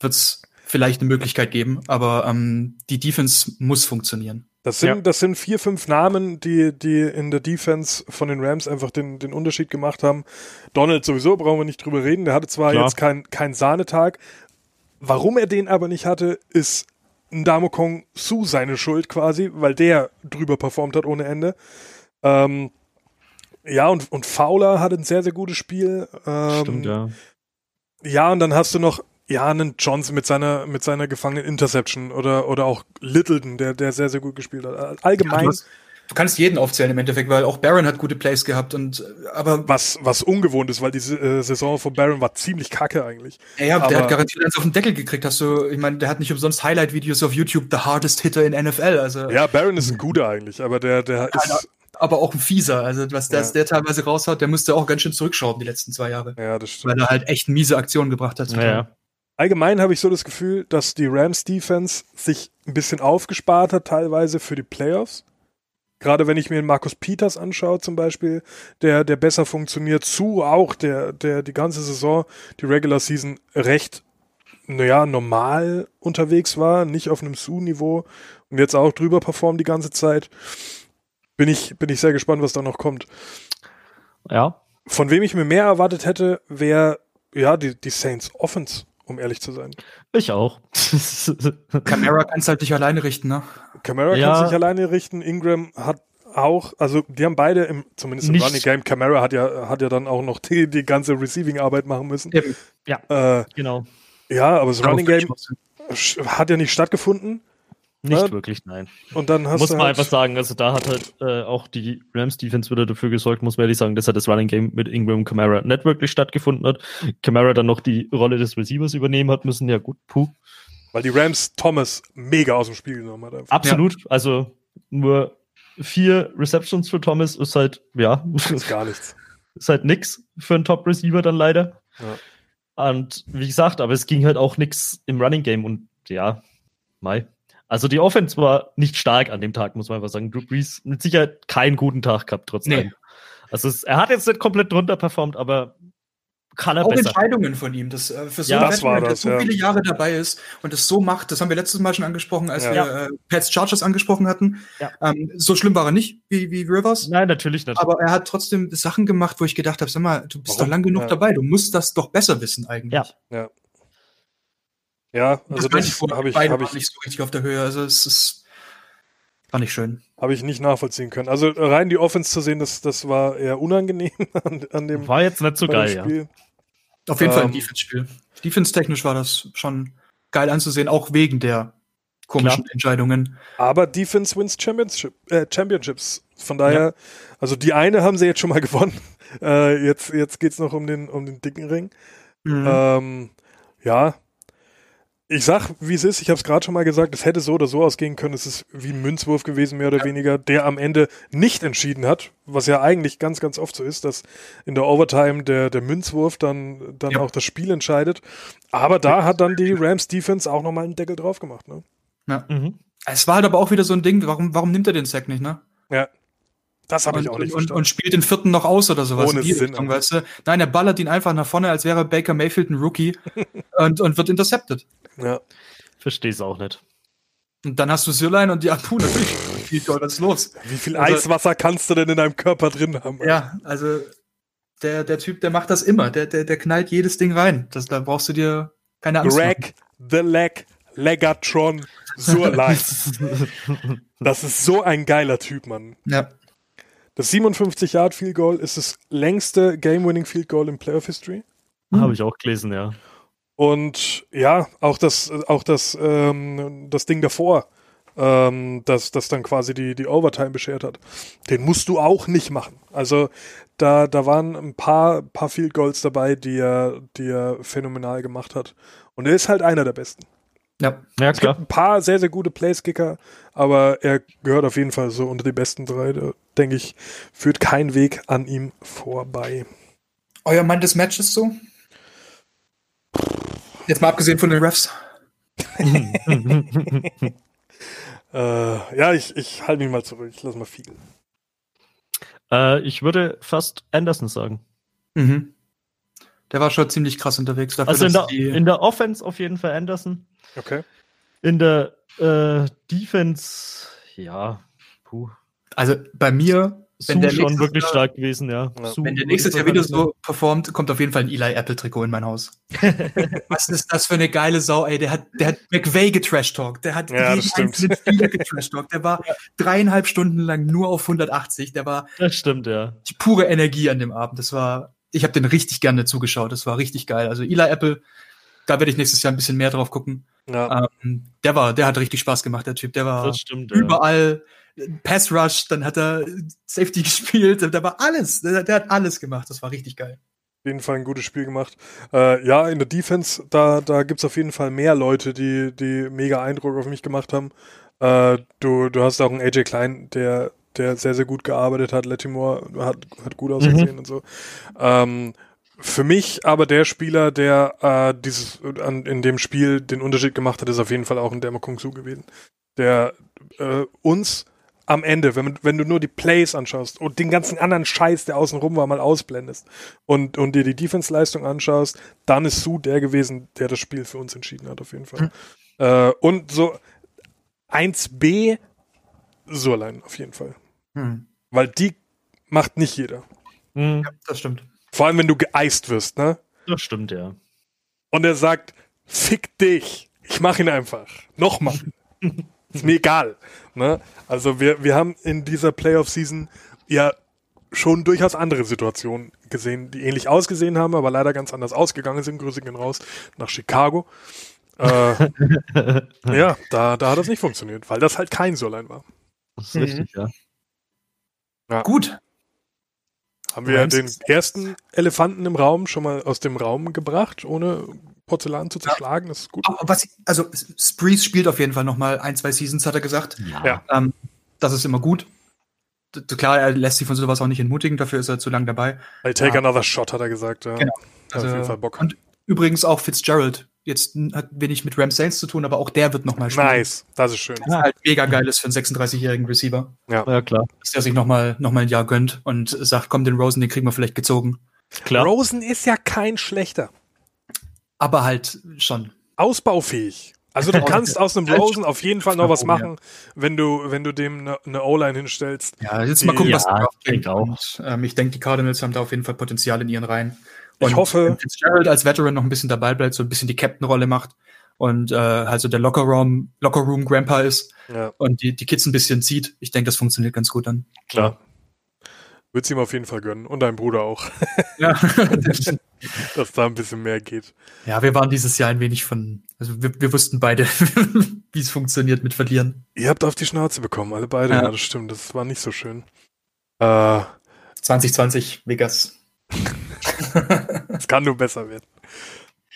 wird's vielleicht eine Möglichkeit geben. Aber ähm, die Defense muss funktionieren. Das sind, ja. das sind vier, fünf Namen, die, die in der Defense von den Rams einfach den, den Unterschied gemacht haben. Donald sowieso, brauchen wir nicht drüber reden. Der hatte zwar Klar. jetzt keinen kein Sahnetag. Warum er den aber nicht hatte, ist Ndamukong Su seine Schuld quasi, weil der drüber performt hat ohne Ende. Ähm, ja, und, und Fowler hat ein sehr, sehr gutes Spiel. Ähm, Stimmt, ja. Ja, und dann hast du noch ja, einen Johnson mit seiner, mit seiner gefangenen Interception oder, oder auch Littleton, der, der sehr, sehr gut gespielt hat. Allgemein. Ja, du, hast, du, kannst jeden aufzählen im Endeffekt, weil auch Barron hat gute Plays gehabt und, aber. Was, was ungewohnt ist, weil die äh, Saison von Barron war ziemlich kacke eigentlich. Ja, ja der hat garantiert eins auf den Deckel gekriegt, hast du, ich meine, der hat nicht umsonst Highlight-Videos auf YouTube, the hardest hitter in NFL, also. Ja, Barron ist ein guter eigentlich, aber der, der ja, ist, aber auch ein Fieser. Also was der, ja. der teilweise raushaut, der musste auch ganz schön zurückschrauben die letzten zwei Jahre. Ja, das stimmt. Weil er halt echt miese Aktionen gebracht hat. Ja allgemein habe ich so das Gefühl, dass die Rams Defense sich ein bisschen aufgespart hat, teilweise für die Playoffs. Gerade wenn ich mir den Markus Peters anschaue, zum Beispiel, der, der besser funktioniert, zu auch, der, der die ganze Saison, die Regular Season recht, naja, normal unterwegs war, nicht auf einem Su-Niveau und jetzt auch drüber performt die ganze Zeit. Bin ich, bin ich sehr gespannt, was da noch kommt. Ja. Von wem ich mir mehr erwartet hätte, wäre, ja, die, die Saints Offense um ehrlich zu sein. Ich auch. Camara kann es halt nicht alleine richten, ne? Camara ja. kann sich alleine richten. Ingram hat auch, also die haben beide im, zumindest im Running Game, Camara hat ja, hat ja dann auch noch die, die ganze Receiving-Arbeit machen müssen. Ja, äh, genau. Ja, aber das Running Game hat ja nicht stattgefunden. Nicht ja? wirklich, nein. Und dann hast muss man halt einfach sagen, also da hat halt äh, auch die Rams Defense wieder dafür gesorgt, muss man ehrlich sagen, dass er das Running Game mit Ingram und Camara nicht wirklich stattgefunden hat. Camara dann noch die Rolle des Receivers übernehmen hat müssen. Ja gut, puh. Weil die Rams Thomas mega aus dem Spiel genommen hat. Einfach. Absolut. Ja. Also nur vier Receptions für Thomas ist halt, ja. Ist gar nichts. ist halt nix für einen Top Receiver dann leider. Ja. Und wie gesagt, aber es ging halt auch nix im Running Game und ja, Mai. Also die Offense war nicht stark an dem Tag, muss man einfach sagen. Drew Brees mit Sicherheit keinen guten Tag gehabt trotzdem. Nee. Also es, er hat jetzt nicht komplett drunter performt, aber kann er auch besser. Entscheidungen von ihm, dass äh, für so ja, einen Veteran, der so ja. viele Jahre dabei ist und das so macht, das haben wir letztes Mal schon angesprochen, als ja. wir äh, Pets Chargers angesprochen hatten. Ähm, so schlimm war er nicht wie, wie Rivers. Nein, natürlich nicht. Aber er hat trotzdem Sachen gemacht, wo ich gedacht habe, sag mal, du bist Warum? doch lang genug dabei, du musst das doch besser wissen eigentlich. Ja. ja. Ja, also das, das habe ich, hab ich nicht so richtig auf der Höhe. Also es ist war nicht schön. Habe ich nicht nachvollziehen können. Also rein die Offense zu sehen, das, das war eher unangenehm an, an dem. War jetzt nicht so geil, Spiel. ja. Auf jeden ähm, Fall ein ähm, Defense-Spiel. Defense-technisch war das schon geil anzusehen, auch wegen der komischen Klar. Entscheidungen. Aber Defense wins Championship, äh, Championships. Von daher, ja. also die eine haben sie jetzt schon mal gewonnen. Äh, jetzt jetzt geht es noch um den, um den dicken Ring. Mhm. Ähm, ja, ich sag, wie es ist, ich habe es gerade schon mal gesagt, es hätte so oder so ausgehen können. Es ist wie ein Münzwurf gewesen, mehr oder ja. weniger, der am Ende nicht entschieden hat, was ja eigentlich ganz, ganz oft so ist, dass in der Overtime der, der Münzwurf dann, dann ja. auch das Spiel entscheidet. Aber da hat dann die Rams Defense auch nochmal einen Deckel drauf gemacht. Ne? Ja. Mhm. Es war halt aber auch wieder so ein Ding, warum, warum nimmt er den Sack nicht, ne? Ja. Das habe ich auch nicht und, verstanden. Und spielt den vierten noch aus oder sowas. Ohne Sinn. Richtung, weißt du? Nein, er ballert ihn einfach nach vorne, als wäre Baker Mayfield ein Rookie und, und wird intercepted. Ja. Verstehe es auch nicht. Und dann hast du Sirlein und ja, puh, natürlich. Viel Gold, was ist los? Wie viel also, Eiswasser kannst du denn in deinem Körper drin haben? Ja, also der, der Typ, der macht das immer. Der, der, der knallt jedes Ding rein. Das, da brauchst du dir keine Angst Greg machen. the Leg, Legatron Surlein. das ist so ein geiler Typ, Mann. Ja. Das 57 Yard Field Goal ist das längste Game-Winning Field Goal in Playoff History. Hm. Habe ich auch gelesen, ja. Und ja, auch das, auch das, ähm, das Ding davor, ähm, das, das dann quasi die, die Overtime beschert hat, den musst du auch nicht machen. Also da, da waren ein paar, paar Field Goals dabei, die er, die er phänomenal gemacht hat. Und er ist halt einer der besten. Ja, ja es klar. Gibt ein paar sehr, sehr gute Placekicker, aber er gehört auf jeden Fall so unter die besten drei. Da, denke ich, führt kein Weg an ihm vorbei. Euer Mann des Matches so? Jetzt mal abgesehen von den Refs. äh, ja, ich, ich halte mich mal zurück. Ich lasse mal viel. Äh, ich würde fast Anderson sagen. Mhm. Der war schon ziemlich krass unterwegs. Dafür, also in der, in der Offense auf jeden Fall Anderson. Okay. In der äh, Defense, ja, puh. Also bei mir wenn der schon wirklich Jahr, stark gewesen, ja. ja. wenn der nächstes Jahr wieder so performt, kommt auf jeden Fall ein Eli Apple Trikot in mein Haus. Was ist das für eine geile Sau, ey? Der hat, der hat McVay getrashtalkt. Der hat ja, jeden einzelnen Spieler getrashtalkt. Der war ja. dreieinhalb Stunden lang nur auf 180. Der war. Das stimmt, ja. Die pure Energie an dem Abend. Das war, ich habe den richtig gerne zugeschaut. Das war richtig geil. Also Eli Apple, da werde ich nächstes Jahr ein bisschen mehr drauf gucken. Ja. Ähm, der war, der hat richtig Spaß gemacht, der Typ. Der war stimmt, überall. Ja Pass Rush, dann hat er Safety gespielt, da war alles, der, der, hat alles gemacht, das war richtig geil. Auf jeden Fall ein gutes Spiel gemacht. Äh, ja, in der Defense, da, da gibt es auf jeden Fall mehr Leute, die, die mega Eindruck auf mich gemacht haben. Äh, du, du hast auch einen AJ Klein, der, der sehr, sehr gut gearbeitet hat. Latimore hat, hat gut ausgesehen mhm. und so. Ähm, für mich aber der Spieler, der äh, dieses an, in dem Spiel den Unterschied gemacht hat, ist auf jeden Fall auch ein Derma Kung Su gewesen. Der äh, uns am Ende, wenn, wenn du nur die Plays anschaust und den ganzen anderen Scheiß, der außenrum war, mal ausblendest und, und dir die Defense-Leistung anschaust, dann ist Sue der gewesen, der das Spiel für uns entschieden hat, auf jeden Fall. Mhm. Äh, und so 1B, Surlein auf jeden Fall. Mhm. Weil die macht nicht jeder. Mhm. Ja, das stimmt. Vor allem, wenn du geeist wirst, ne? Das stimmt, ja. Und er sagt, fick dich. Ich mach ihn einfach. Nochmal. Ist mir egal. Ne? Also wir, wir haben in dieser Playoff-Season ja schon durchaus andere Situationen gesehen, die ähnlich ausgesehen haben, aber leider ganz anders ausgegangen sind. Grüße gehen raus nach Chicago. äh, ja, da, da hat das nicht funktioniert, weil das halt kein Solein war. Das ist mhm. richtig, ja. ja. Gut. Haben wir den ersten Elefanten im Raum schon mal aus dem Raum gebracht, ohne Porzellan zu zerschlagen? Das ist gut. Was, also, Spreeze spielt auf jeden Fall noch mal ein, zwei Seasons, hat er gesagt. Ja. Ähm, das ist immer gut. Klar, er lässt sich von sowas auch nicht entmutigen, dafür ist er zu lang dabei. I take ja. another shot, hat er gesagt. Ja. Genau. Also, auf jeden Fall Bock. Und übrigens auch Fitzgerald. Jetzt hat wenig mit Ram Saints zu tun, aber auch der wird nochmal spielen. Nice, das ist schön. Das ist halt mega geil ist für einen 36-jährigen Receiver. Ja. ja, klar. Dass der sich nochmal noch mal ein Jahr gönnt und sagt, komm, den Rosen, den kriegen wir vielleicht gezogen. Klar. Rosen ist ja kein schlechter. Aber halt schon. Ausbaufähig. Also du kannst aus einem Rosen auf jeden Fall noch was machen, wenn du, wenn du dem eine ne O-Line hinstellst. Ja, jetzt mal gucken, was ja, bringt. Auch. Und, ähm, ich denke, die Cardinals haben da auf jeden Fall Potenzial in ihren Reihen. Und ich hoffe. Fitzgerald als Veteran noch ein bisschen dabei bleibt, so ein bisschen die Captain-Rolle macht und äh, halt so der Lockerroom, Lockerroom Grandpa ist ja. und die, die Kids ein bisschen zieht. Ich denke, das funktioniert ganz gut dann. Klar. Würde ihm auf jeden Fall gönnen. Und dein Bruder auch. Ja. Dass da ein bisschen mehr geht. Ja, wir waren dieses Jahr ein wenig von, also wir, wir wussten beide, wie es funktioniert mit Verlieren. Ihr habt auf die Schnauze bekommen, alle beide. Ja, ja das stimmt. Das war nicht so schön. Äh, 2020 Vegas. Es kann nur besser werden.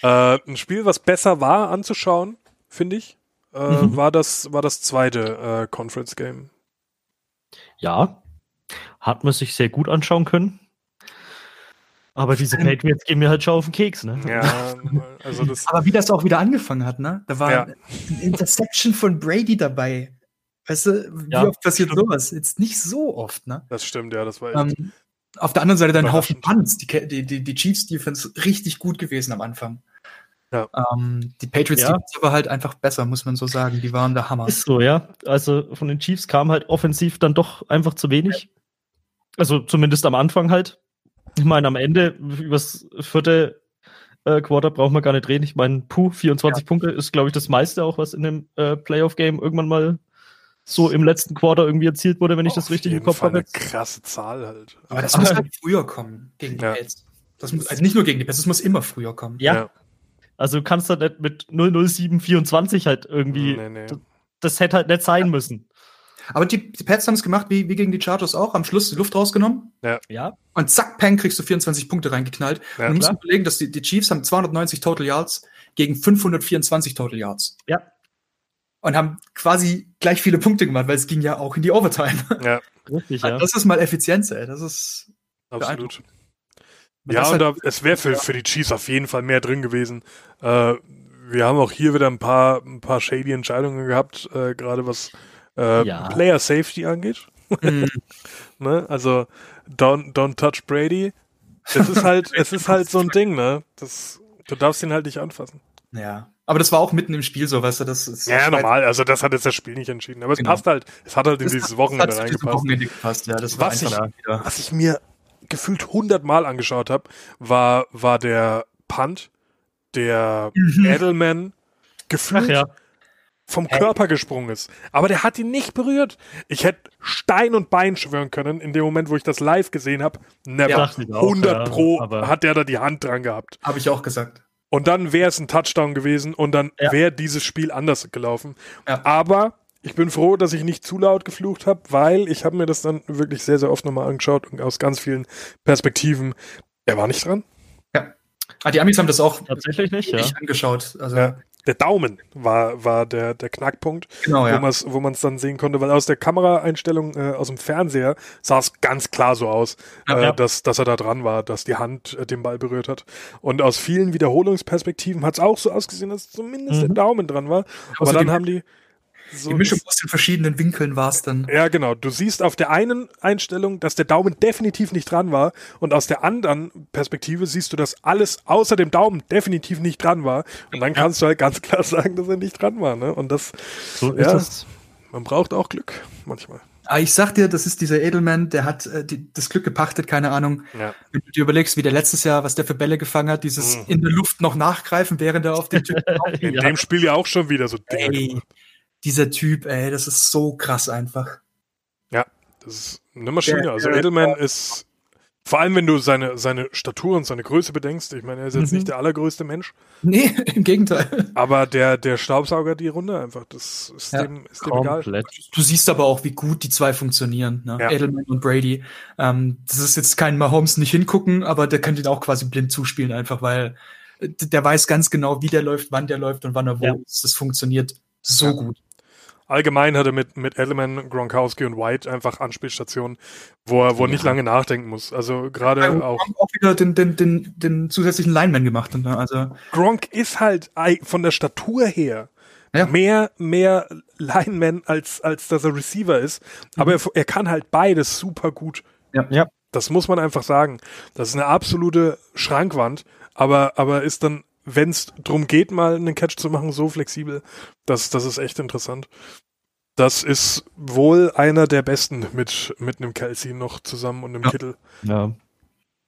Äh, ein Spiel, was besser war anzuschauen, finde ich, äh, mhm. war, das, war das zweite äh, Conference Game. Ja, hat man sich sehr gut anschauen können. Aber diese Patriots gehen mir halt schon auf den Keks, ne? Ja, also das. Aber wie das auch wieder angefangen hat, ne? Da war ja. eine Interception von Brady dabei. Weißt du, wie ja, oft passiert stimmt. sowas? Jetzt nicht so oft, ne? Das stimmt, ja, das war echt. Ähm, auf der anderen Seite dann Haufen Punts. Die, die, die, die Chiefs Defense richtig gut gewesen am Anfang. Ja. Ähm, die Patriots ja. Defense aber halt einfach besser, muss man so sagen. Die waren der Hammer. Ist so, ja. Also von den Chiefs kam halt offensiv dann doch einfach zu wenig. Also zumindest am Anfang halt. Ich meine, am Ende, übers vierte äh, Quarter brauchen wir gar nicht reden. Ich meine, puh, 24 ja. Punkte ist, glaube ich, das meiste auch, was in dem äh, Playoff-Game irgendwann mal so im letzten Quarter irgendwie erzielt wurde, wenn ich das richtig im Kopf habe. Eine krasse Zahl halt. Aber das muss halt früher kommen gegen die ja. Pets. Das muss, also nicht nur gegen die Pets, das muss immer früher kommen. Ja. ja. Also du kannst halt nicht mit 00724 halt irgendwie. Nee, nee. Das, das, hätte halt nicht sein müssen. Aber die, die Pets haben es gemacht, wie, wie gegen die Chargers auch, am Schluss die Luft rausgenommen. Ja. ja. Und zack, peng, kriegst du 24 Punkte reingeknallt. Ja, und du musst überlegen, dass die, die Chiefs haben 290 Total Yards gegen 524 Total Yards. Ja und haben quasi gleich viele Punkte gemacht, weil es ging ja auch in die Overtime. Ja, richtig, ja. Das ist mal Effizienz, ey. Das ist absolut. Ja, und halt, da, es wäre für, für die Chiefs auf jeden Fall mehr drin gewesen. Äh, wir haben auch hier wieder ein paar, ein paar shady Entscheidungen gehabt, äh, gerade was äh, ja. Player Safety angeht. Mhm. ne? Also don't, don't touch Brady. Es ist halt, es ist halt so ein Ding, ne? Das, du darfst ihn halt nicht anfassen. Ja. Aber das war auch mitten im Spiel so, weißt du, das ist. Ja, normal, also das hat jetzt das Spiel nicht entschieden. Aber es genau. passt halt, es hat halt in das dieses Wochenende reingepasst. Wochenende gepasst. Ja, das was, ich, was ich mir gefühlt hundertmal angeschaut habe, war, war der Punt, der mhm. Edelman gefühlt ja. vom Körper gesprungen ist. Aber der hat ihn nicht berührt. Ich hätte Stein und Bein schwören können in dem Moment, wo ich das live gesehen habe. Never. Ja, 100 auch, Pro ja, hat der da die Hand dran gehabt. Habe ich auch gesagt. Und dann wäre es ein Touchdown gewesen und dann ja. wäre dieses Spiel anders gelaufen. Ja. Aber ich bin froh, dass ich nicht zu laut geflucht habe, weil ich habe mir das dann wirklich sehr, sehr oft nochmal angeschaut und aus ganz vielen Perspektiven. Er war nicht dran. Ja. Ah, die Amis haben das auch tatsächlich nicht, ja. angeschaut. Also ja der Daumen war, war der, der Knackpunkt, genau, ja. wo man es dann sehen konnte, weil aus der Kameraeinstellung äh, aus dem Fernseher sah es ganz klar so aus, ja, äh, ja. Dass, dass er da dran war, dass die Hand äh, den Ball berührt hat. Und aus vielen Wiederholungsperspektiven hat es auch so ausgesehen, dass zumindest mhm. der Daumen dran war. Aber dann haben die so die Mischung aus den verschiedenen Winkeln war es dann. Ja, genau. Du siehst auf der einen Einstellung, dass der Daumen definitiv nicht dran war und aus der anderen Perspektive siehst du, dass alles außer dem Daumen definitiv nicht dran war und dann kannst du halt ganz klar sagen, dass er nicht dran war. Ne? Und das, so ja, das. man braucht auch Glück manchmal. Aber ah, ich sag dir, das ist dieser Edelman, der hat äh, die, das Glück gepachtet, keine Ahnung. Ja. Wenn du dir überlegst, wie der letztes Jahr, was der für Bälle gefangen hat, dieses mhm. in der Luft noch nachgreifen, während er auf den Typen In ja. dem Spiel ja auch schon wieder so Dinge. Ey, dieser Typ, ey, das ist so krass einfach. Ja, das ist eine Maschine. Der, also Edelman ist Vor allem, wenn du seine, seine Statur und seine Größe bedenkst. Ich meine, er ist jetzt mhm. nicht der allergrößte Mensch. Nee, im Gegenteil. Aber der, der Staubsauger die Runde einfach. Das ist ja, dem, ist dem egal. Du siehst aber auch, wie gut die zwei funktionieren. Ne? Ja. Edelman und Brady. Ähm, das ist jetzt kein Mahomes nicht hingucken, aber der könnte ihn auch quasi blind zuspielen, einfach weil äh, der weiß ganz genau, wie der läuft, wann der läuft und wann er wo ja. ist. Das funktioniert so ja. gut allgemein hat er mit, mit Edelman, Gronkowski und White einfach Anspielstationen, wo er, wo er nicht lange nachdenken muss. Also gerade ja, auch. auch wieder den, den, den, den zusätzlichen Lineman gemacht. Ne? Also Gronk ist halt von der Statur her ja. mehr, mehr Lineman als, als dass er Receiver ist. Aber mhm. er, er kann halt beides super gut. Ja. ja. Das muss man einfach sagen. Das ist eine absolute Schrankwand, aber, aber ist dann wenn es darum geht, mal einen Catch zu machen, so flexibel, das, das ist echt interessant. Das ist wohl einer der besten mit, mit einem Kelsey noch zusammen und einem ja. Kittel. Ja.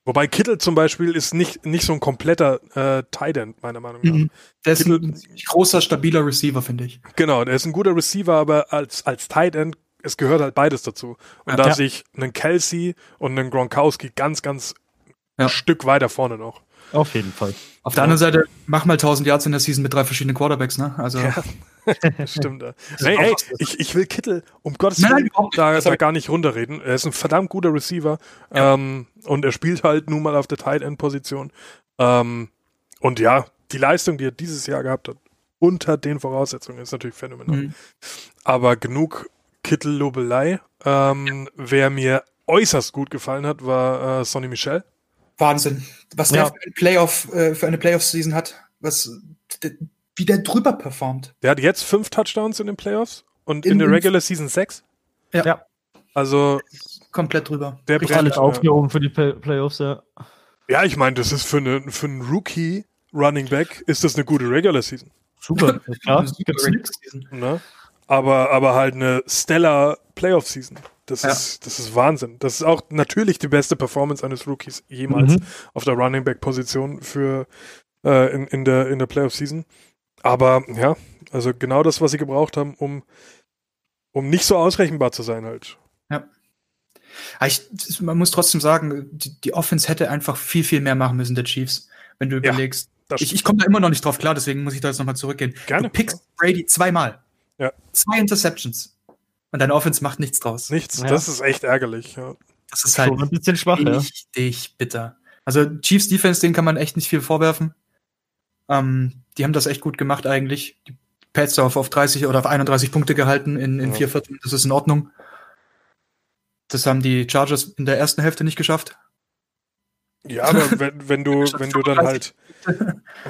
Wobei Kittel zum Beispiel ist nicht, nicht so ein kompletter äh, Tight End, meiner Meinung nach. Mhm. Der ist Kittel, ein großer, stabiler Receiver, finde ich. Genau, der ist ein guter Receiver, aber als, als Tight End, es gehört halt beides dazu. Und ja. da ja. sehe ich einen Kelsey und einen Gronkowski ganz, ganz ja. ein Stück weiter vorne noch. Auf jeden Fall. Auf der anderen Seite, mach mal 1000 Yards in der Season mit drei verschiedenen Quarterbacks, ne? Also. Ja, stimmt. hey, hey, ich, ich will Kittel, um Gottes Willen, da, da gar nicht runterreden. Er ist ein verdammt guter Receiver ja. ähm, und er spielt halt nun mal auf der Tight End Position. Ähm, und ja, die Leistung, die er dieses Jahr gehabt hat, unter den Voraussetzungen, ist natürlich phänomenal. Mhm. Aber genug Kittel-Lobelei. Ähm, wer mir äußerst gut gefallen hat, war äh, Sonny Michel. Wahnsinn. Was ja. der für, ein Playoff, äh, für eine Playoff-Season hat, was, wie der drüber performt. Der hat jetzt fünf Touchdowns in den Playoffs und in, in der Regular Season sechs. Ja. ja. Also. Komplett drüber. Der Richtig alles aufgehoben für die Play Playoffs, ja. Ja, ich meine, das ist für, eine, für einen Rookie Running Back ist das eine gute Regular Season. Super, ja, gibt's nichts. Ne? Aber, aber halt eine stellar Playoff Season. Das, ja. ist, das ist Wahnsinn. Das ist auch natürlich die beste Performance eines Rookies jemals mhm. auf der Running Back Position für äh, in, in der in der Playoff Season. Aber ja, also genau das, was sie gebraucht haben, um um nicht so ausrechenbar zu sein halt. Ja. Ich, man muss trotzdem sagen, die, die Offense hätte einfach viel, viel mehr machen müssen, der Chiefs, wenn du überlegst. Ja, ich, ich komme da immer noch nicht drauf klar, deswegen muss ich da jetzt nochmal zurückgehen. Gerne. Du pickst Brady zweimal. Ja. Zwei Interceptions. Und deine Offense macht nichts draus. Nichts, ja. das ist echt ärgerlich. Ja. Das ist halt Schon ein bisschen schwach, richtig ja. bitter. Also Chiefs Defense, denen kann man echt nicht viel vorwerfen. Ähm, die haben das echt gut gemacht eigentlich. Die Pets auf, auf 30 oder auf 31 Punkte gehalten in, in ja. vier Vierteln. Das ist in Ordnung. Das haben die Chargers in der ersten Hälfte nicht geschafft. Ja, aber wenn, wenn du, wenn du dann halt,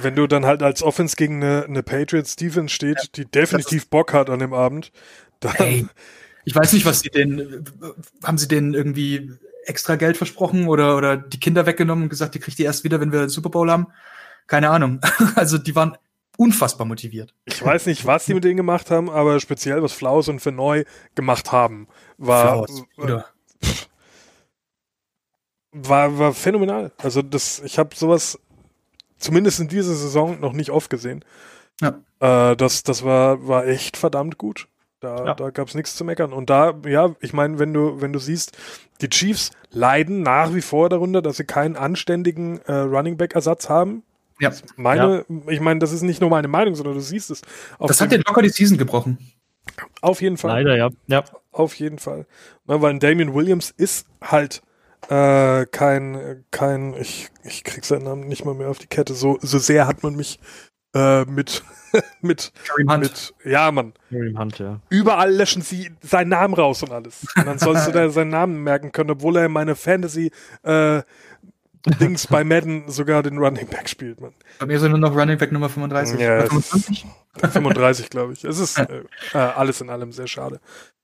wenn du dann halt als Offense gegen eine, eine Patriots Defense steht, ja, die definitiv Bock hat an dem Abend, Hey, ich weiß nicht, was sie denn, haben sie denen irgendwie extra Geld versprochen oder, oder die Kinder weggenommen und gesagt, die kriegt ihr erst wieder, wenn wir Super Bowl haben? Keine Ahnung. Also die waren unfassbar motiviert. Ich weiß nicht, was die mit denen gemacht haben, aber speziell was Flaus und für neu gemacht haben, war. Flaus, war, war phänomenal. Also das, ich habe sowas zumindest in dieser Saison noch nicht oft gesehen. Ja. Äh, das, das war, war echt verdammt gut. Da, ja. da gab es nichts zu meckern. Und da, ja, ich meine, wenn du, wenn du siehst, die Chiefs leiden nach wie vor darunter, dass sie keinen anständigen äh, Running Back-Ersatz haben. Ja. Meine, ja. ich meine, das ist nicht nur meine Meinung, sondern du siehst es. Das hat den locker die Season gebrochen. Auf jeden Fall. Leider, ja. ja. Auf jeden Fall. Weil Damien Williams ist halt äh, kein, kein, ich, ich krieg seinen Namen nicht mal mehr auf die Kette. So, so sehr hat man mich äh, mit, mit, mit, ja, Mann. Hunt, ja. Überall löschen sie seinen Namen raus und alles. Und dann sollst du da seinen Namen merken können, obwohl er in meine Fantasy, äh, Dings bei Madden sogar den Running Back spielt, man. Bei mir sind nur noch Running Back Nummer 35. Ja, 25, 35 glaube ich. Es ist äh, äh, alles in allem sehr schade,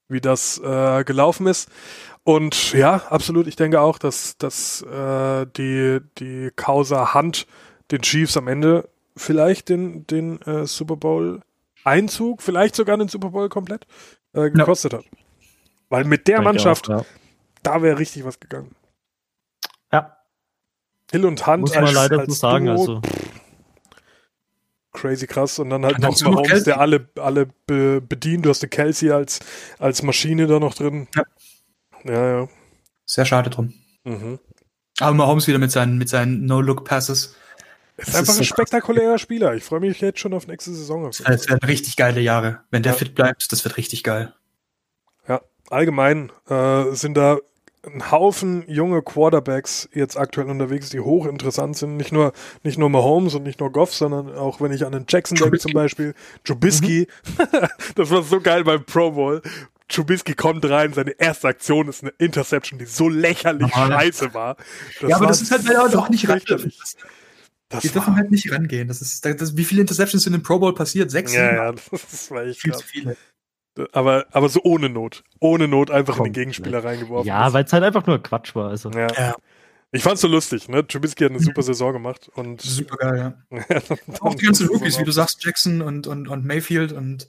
wie das äh, gelaufen ist. Und ja, absolut. Ich denke auch, dass, dass äh, die, die Causa Hand den Chiefs am Ende vielleicht den, den äh, Super Bowl Einzug, vielleicht sogar den Super Bowl komplett äh, gekostet ja. hat. Weil mit der Mannschaft, auch, ja. da wäre richtig was gegangen. Ja. Hill und Hunt Muss man als, leider als so sagen, Duo, also. Crazy krass. Und dann halt noch Mahomes, der alle, alle be bedient. Du hast den Kelsey als, als Maschine da noch drin. Ja. Ja, ja. Sehr schade drum. Mhm. Aber Mahomes wieder mit seinen, mit seinen No-Look-Passes. Ist das einfach ist ein spektakulärer Spieler. Ich freue mich jetzt schon auf nächste Saison. Es werden richtig geile Jahre. Wenn der ja. fit bleibt, das wird richtig geil. Ja, allgemein äh, sind da ein Haufen junge Quarterbacks jetzt aktuell unterwegs, die hochinteressant sind. Nicht nur, nicht nur Mahomes und nicht nur Goff, sondern auch wenn ich an den Jackson denke zum Beispiel, Trubisky. Mhm. das war so geil beim Pro Bowl. Trubisky kommt rein, seine erste Aktion ist eine Interception, die so lächerlich scheiße war. Das ja, aber das ist halt leider so auch nicht lächerlich. Das die dürfen halt nicht rangehen. Das ist, das, wie viele Interceptions sind im Pro Bowl passiert? Sechs? Ja, ja, das war echt viel zu viele. Aber, aber so ohne Not. Ohne Not einfach Komm, in den Gegenspieler reingeworfen. Ja, weil es halt einfach nur Quatsch war. Also. Ja. ja. Ich fand's so lustig, ne? Trubisky hat eine super Saison gemacht und. Super geil, ja. auch die ganzen Rookies, wie du sagst, Jackson und, und, und Mayfield und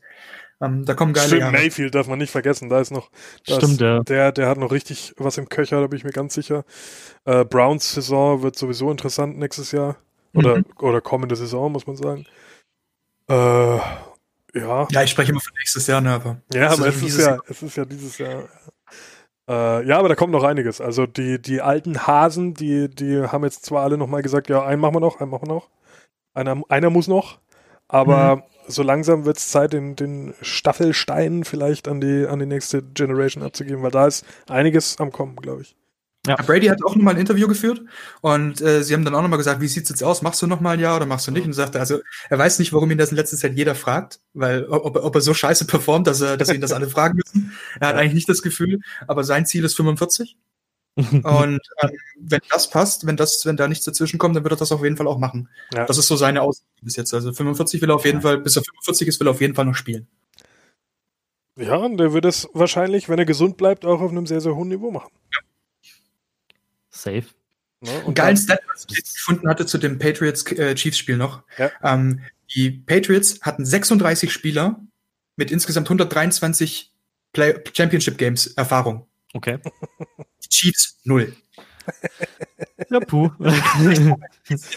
ähm, da kommen geile Stimmt, Jahre. Mayfield darf man nicht vergessen. Da ist noch. Stimmt, ist, ja. Der, der hat noch richtig was im Köcher, da bin ich mir ganz sicher. Äh, Browns Saison wird sowieso interessant nächstes Jahr. Oder, mhm. oder kommende Saison, muss man sagen. Äh, ja. Ja, ich spreche immer von nächstes Jahr, ne, aber. Ja, aber es ist ja, es ist ja dieses Jahr. Äh, ja, aber da kommt noch einiges. Also die, die alten Hasen, die, die haben jetzt zwar alle nochmal gesagt, ja, einen machen wir noch, einen machen wir noch. Einer, einer muss noch. Aber mhm. so langsam wird es Zeit, den, den Staffelstein vielleicht an die, an die nächste Generation abzugeben, weil da ist einiges am Kommen, glaube ich. Ja. Brady hat auch nochmal ein Interview geführt und äh, sie haben dann auch nochmal gesagt, wie sieht's jetzt aus? Machst du nochmal ein Jahr oder machst du nicht? Und sagte, also er weiß nicht, warum ihn das in letzter Zeit jeder fragt, weil ob, ob er so scheiße performt, dass, er, dass ihn das alle fragen müssen. Er hat eigentlich nicht das Gefühl, aber sein Ziel ist 45. und ähm, wenn das passt, wenn das, wenn da nichts dazwischen kommt, dann wird er das auf jeden Fall auch machen. Ja. Das ist so seine Aussicht bis jetzt. Also 45 will er auf jeden Fall, bis er 45 ist, will er auf jeden Fall noch spielen. Ja, und der wird es wahrscheinlich, wenn er gesund bleibt, auch auf einem sehr, sehr hohen Niveau machen. Ja. Safe. Ne? Und geilen Stat, was ich gefunden hatte zu dem Patriots-Chiefs-Spiel äh, noch. Ja. Ähm, die Patriots hatten 36 Spieler mit insgesamt 123 Play Championship Games Erfahrung. Okay. Die Chiefs null. Ja, puh.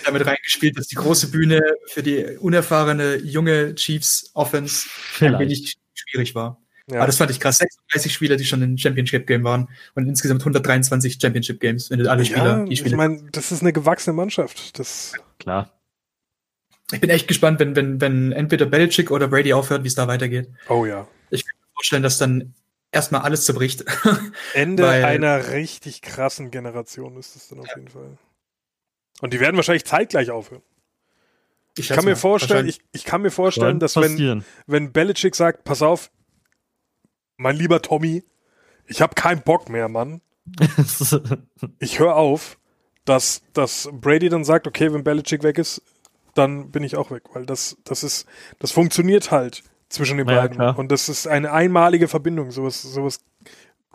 damit reingespielt, dass die große Bühne für die unerfahrene junge Chiefs Offense ein wenig schwierig war. Ja. Aber das fand ich krass. 36 Spieler, die schon in Championship Game waren und insgesamt 123 Championship Games, wenn du alle Spieler, ja, die Spieler. Ich meine, das ist eine gewachsene Mannschaft. Das klar. Ich bin echt gespannt, wenn, wenn, wenn entweder Belichick oder Brady aufhört, wie es da weitergeht. Oh ja. Ich kann mir vorstellen, dass dann erstmal alles zerbricht. Ende Weil, einer richtig krassen Generation ist es dann auf ja. jeden Fall. Und die werden wahrscheinlich zeitgleich aufhören. Ich, ich kann mir vorstellen, ich, ich kann mir vorstellen, dass wenn, wenn Belichick sagt, pass auf, mein lieber Tommy, ich habe keinen Bock mehr, Mann. ich höre auf, dass, dass Brady dann sagt, okay, wenn Belichick weg ist, dann bin ich auch weg, weil das, das ist, das funktioniert halt zwischen den ja, beiden. Klar. Und das ist eine einmalige Verbindung. Sowas, sowas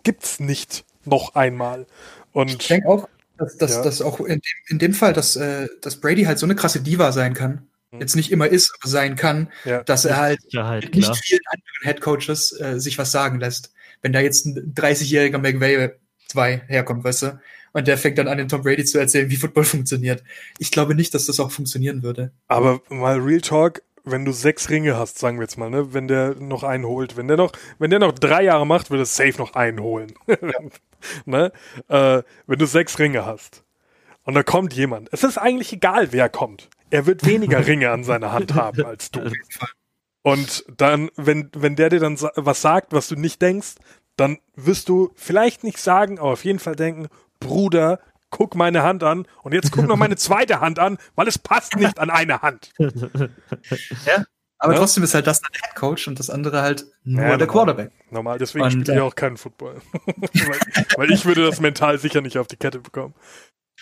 gibt's nicht noch einmal. Und ich denke auch, dass, dass, ja. dass auch in dem, in dem Fall, dass, äh, dass Brady halt so eine krasse Diva sein kann. Jetzt nicht immer ist, aber sein kann, ja. dass er halt, halt mit nicht vielen anderen Headcoaches äh, sich was sagen lässt. Wenn da jetzt ein 30-jähriger McVay 2 herkommt, weißt du, und der fängt dann an, den Tom Brady zu erzählen, wie Football funktioniert. Ich glaube nicht, dass das auch funktionieren würde. Aber mal Real Talk, wenn du sechs Ringe hast, sagen wir jetzt mal, ne, wenn der noch einen holt, wenn der noch, wenn der noch drei Jahre macht, wird er safe noch einen holen. Ja. ne? Äh, wenn du sechs Ringe hast und da kommt jemand, es ist eigentlich egal, wer kommt. Er wird weniger Ringe an seiner Hand haben als du. Und dann, wenn, wenn der dir dann was sagt, was du nicht denkst, dann wirst du vielleicht nicht sagen, aber auf jeden Fall denken, Bruder, guck meine Hand an und jetzt guck noch meine zweite Hand an, weil es passt nicht an eine Hand. Ja, aber ja? trotzdem ist halt das der Head Coach und das andere halt nur ja, der Quarterback. Normal, deswegen spiele ich äh, auch keinen Football. weil, weil, ich würde das mental sicher nicht auf die Kette bekommen.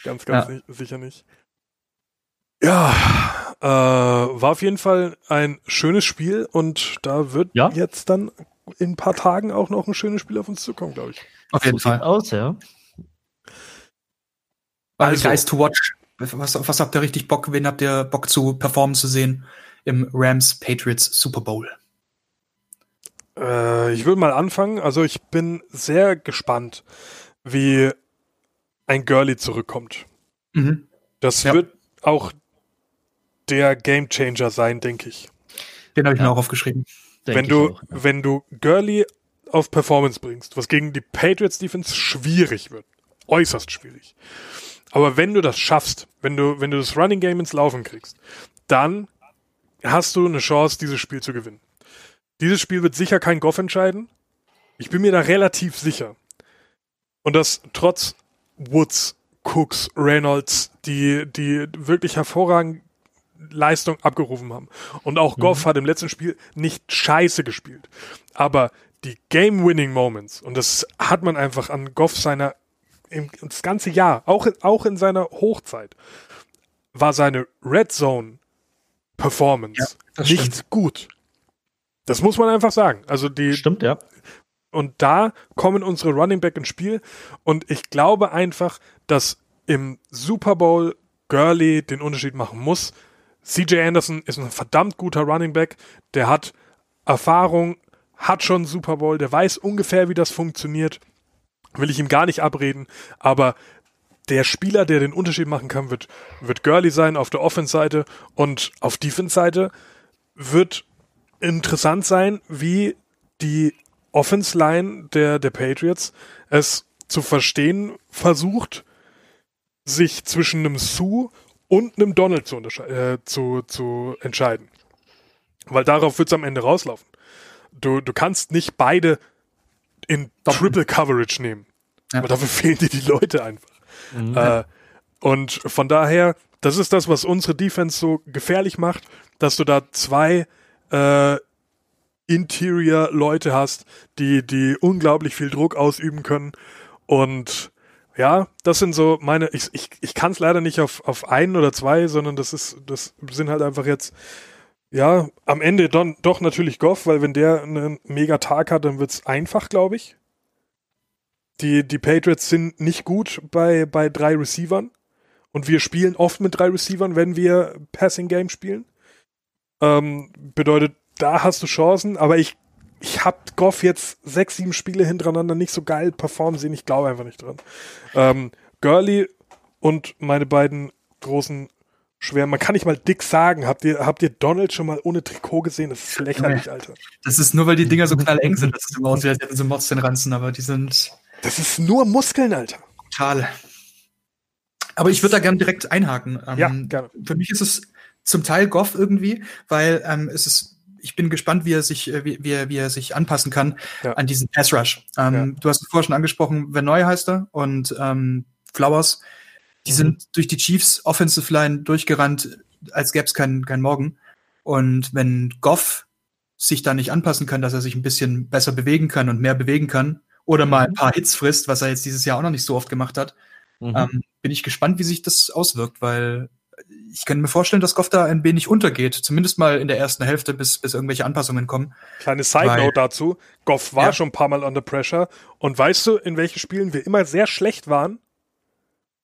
Ganz, ganz ja. nicht, sicher nicht. Ja, äh, war auf jeden Fall ein schönes Spiel und da wird ja? jetzt dann in ein paar Tagen auch noch ein schönes Spiel auf uns zukommen, glaube ich. Auf jeden so Fall. Aus, ja. Also, Guys to watch. Was, was habt ihr richtig Bock? Wen habt ihr Bock zu performen zu sehen im Rams Patriots Super Bowl? Äh, ich will mal anfangen. Also ich bin sehr gespannt, wie ein Girlie zurückkommt. Mhm. Das ja. wird auch der Gamechanger sein, denke ich. Den habe ich ja. mir auch aufgeschrieben. Denk wenn du, auch, ja. wenn du Gurley auf Performance bringst, was gegen die Patriots Defense schwierig wird, äußerst schwierig. Aber wenn du das schaffst, wenn du, wenn du das Running Game ins Laufen kriegst, dann hast du eine Chance, dieses Spiel zu gewinnen. Dieses Spiel wird sicher kein Goff entscheiden. Ich bin mir da relativ sicher. Und das trotz Woods, Cooks, Reynolds, die, die wirklich hervorragend Leistung abgerufen haben. Und auch Goff mhm. hat im letzten Spiel nicht scheiße gespielt. Aber die Game-Winning Moments, und das hat man einfach an Goff seiner, im, das ganze Jahr, auch, auch in seiner Hochzeit, war seine Red Zone Performance ja, nicht stimmt. gut. Das muss man einfach sagen. Also die. Stimmt, ja. Und da kommen unsere Running Back ins Spiel. Und ich glaube einfach, dass im Super Bowl Gurley den Unterschied machen muss. CJ Anderson ist ein verdammt guter Running Back. Der hat Erfahrung, hat schon Super Bowl, der weiß ungefähr, wie das funktioniert. Will ich ihm gar nicht abreden. Aber der Spieler, der den Unterschied machen kann, wird, wird Gurley sein auf der Offense-Seite und auf Defense-Seite wird interessant sein, wie die Offense-Line der, der Patriots es zu verstehen versucht, sich zwischen einem Sue und einem Donald zu, äh, zu, zu entscheiden. Weil darauf wird es am Ende rauslaufen. Du, du kannst nicht beide in Triple Coverage nehmen. Ja. Aber dafür fehlen dir die Leute einfach. Mhm. Äh, und von daher, das ist das, was unsere Defense so gefährlich macht, dass du da zwei äh, Interior-Leute hast, die, die unglaublich viel Druck ausüben können. Und ja, das sind so meine, ich, ich, ich kann es leider nicht auf, auf einen oder zwei, sondern das ist, das sind halt einfach jetzt, ja, am Ende don, doch natürlich Goff, weil wenn der einen mega Tag hat, dann wird's einfach, glaube ich. Die, die Patriots sind nicht gut bei, bei drei Receivern. Und wir spielen oft mit drei Receivern, wenn wir Passing Game spielen. Ähm, bedeutet, da hast du Chancen, aber ich, ich habe Goff jetzt sechs, sieben Spiele hintereinander nicht so geil performen sehen. Ich glaube einfach nicht dran. Ähm, Gurley und meine beiden großen schwer. Man kann nicht mal dick sagen. Habt ihr, habt ihr Donald schon mal ohne Trikot gesehen? Das ist lächerlich, Alter. Das ist nur, weil die Dinger so knalleng sind, dass es immer aussieht, als hätten sie Mods den Ranzen, aber die sind. Das ist nur Muskeln, Alter. Total. Aber ich würde da gerne direkt einhaken. Ähm, ja, gerne. Für mich ist es zum Teil Goff irgendwie, weil ähm, es ist ich bin gespannt, wie er sich, äh, wie, wie, er, wie er sich anpassen kann ja. an diesen Pass Rush. Ähm, ja. Du hast es vorher schon angesprochen, Verneu heißt er und ähm, Flowers. Die mhm. sind durch die Chiefs Offensive Line durchgerannt, als gäbe es keinen kein Morgen. Und wenn Goff sich da nicht anpassen kann, dass er sich ein bisschen besser bewegen kann und mehr bewegen kann oder mal ein mhm. paar Hits frisst, was er jetzt dieses Jahr auch noch nicht so oft gemacht hat, mhm. ähm, bin ich gespannt, wie sich das auswirkt, weil ich kann mir vorstellen, dass Goff da ein wenig untergeht, zumindest mal in der ersten Hälfte, bis, bis irgendwelche Anpassungen kommen. Kleine Side-Note dazu, Goff war ja. schon ein paar Mal under pressure und weißt du, in welchen Spielen wir immer sehr schlecht waren?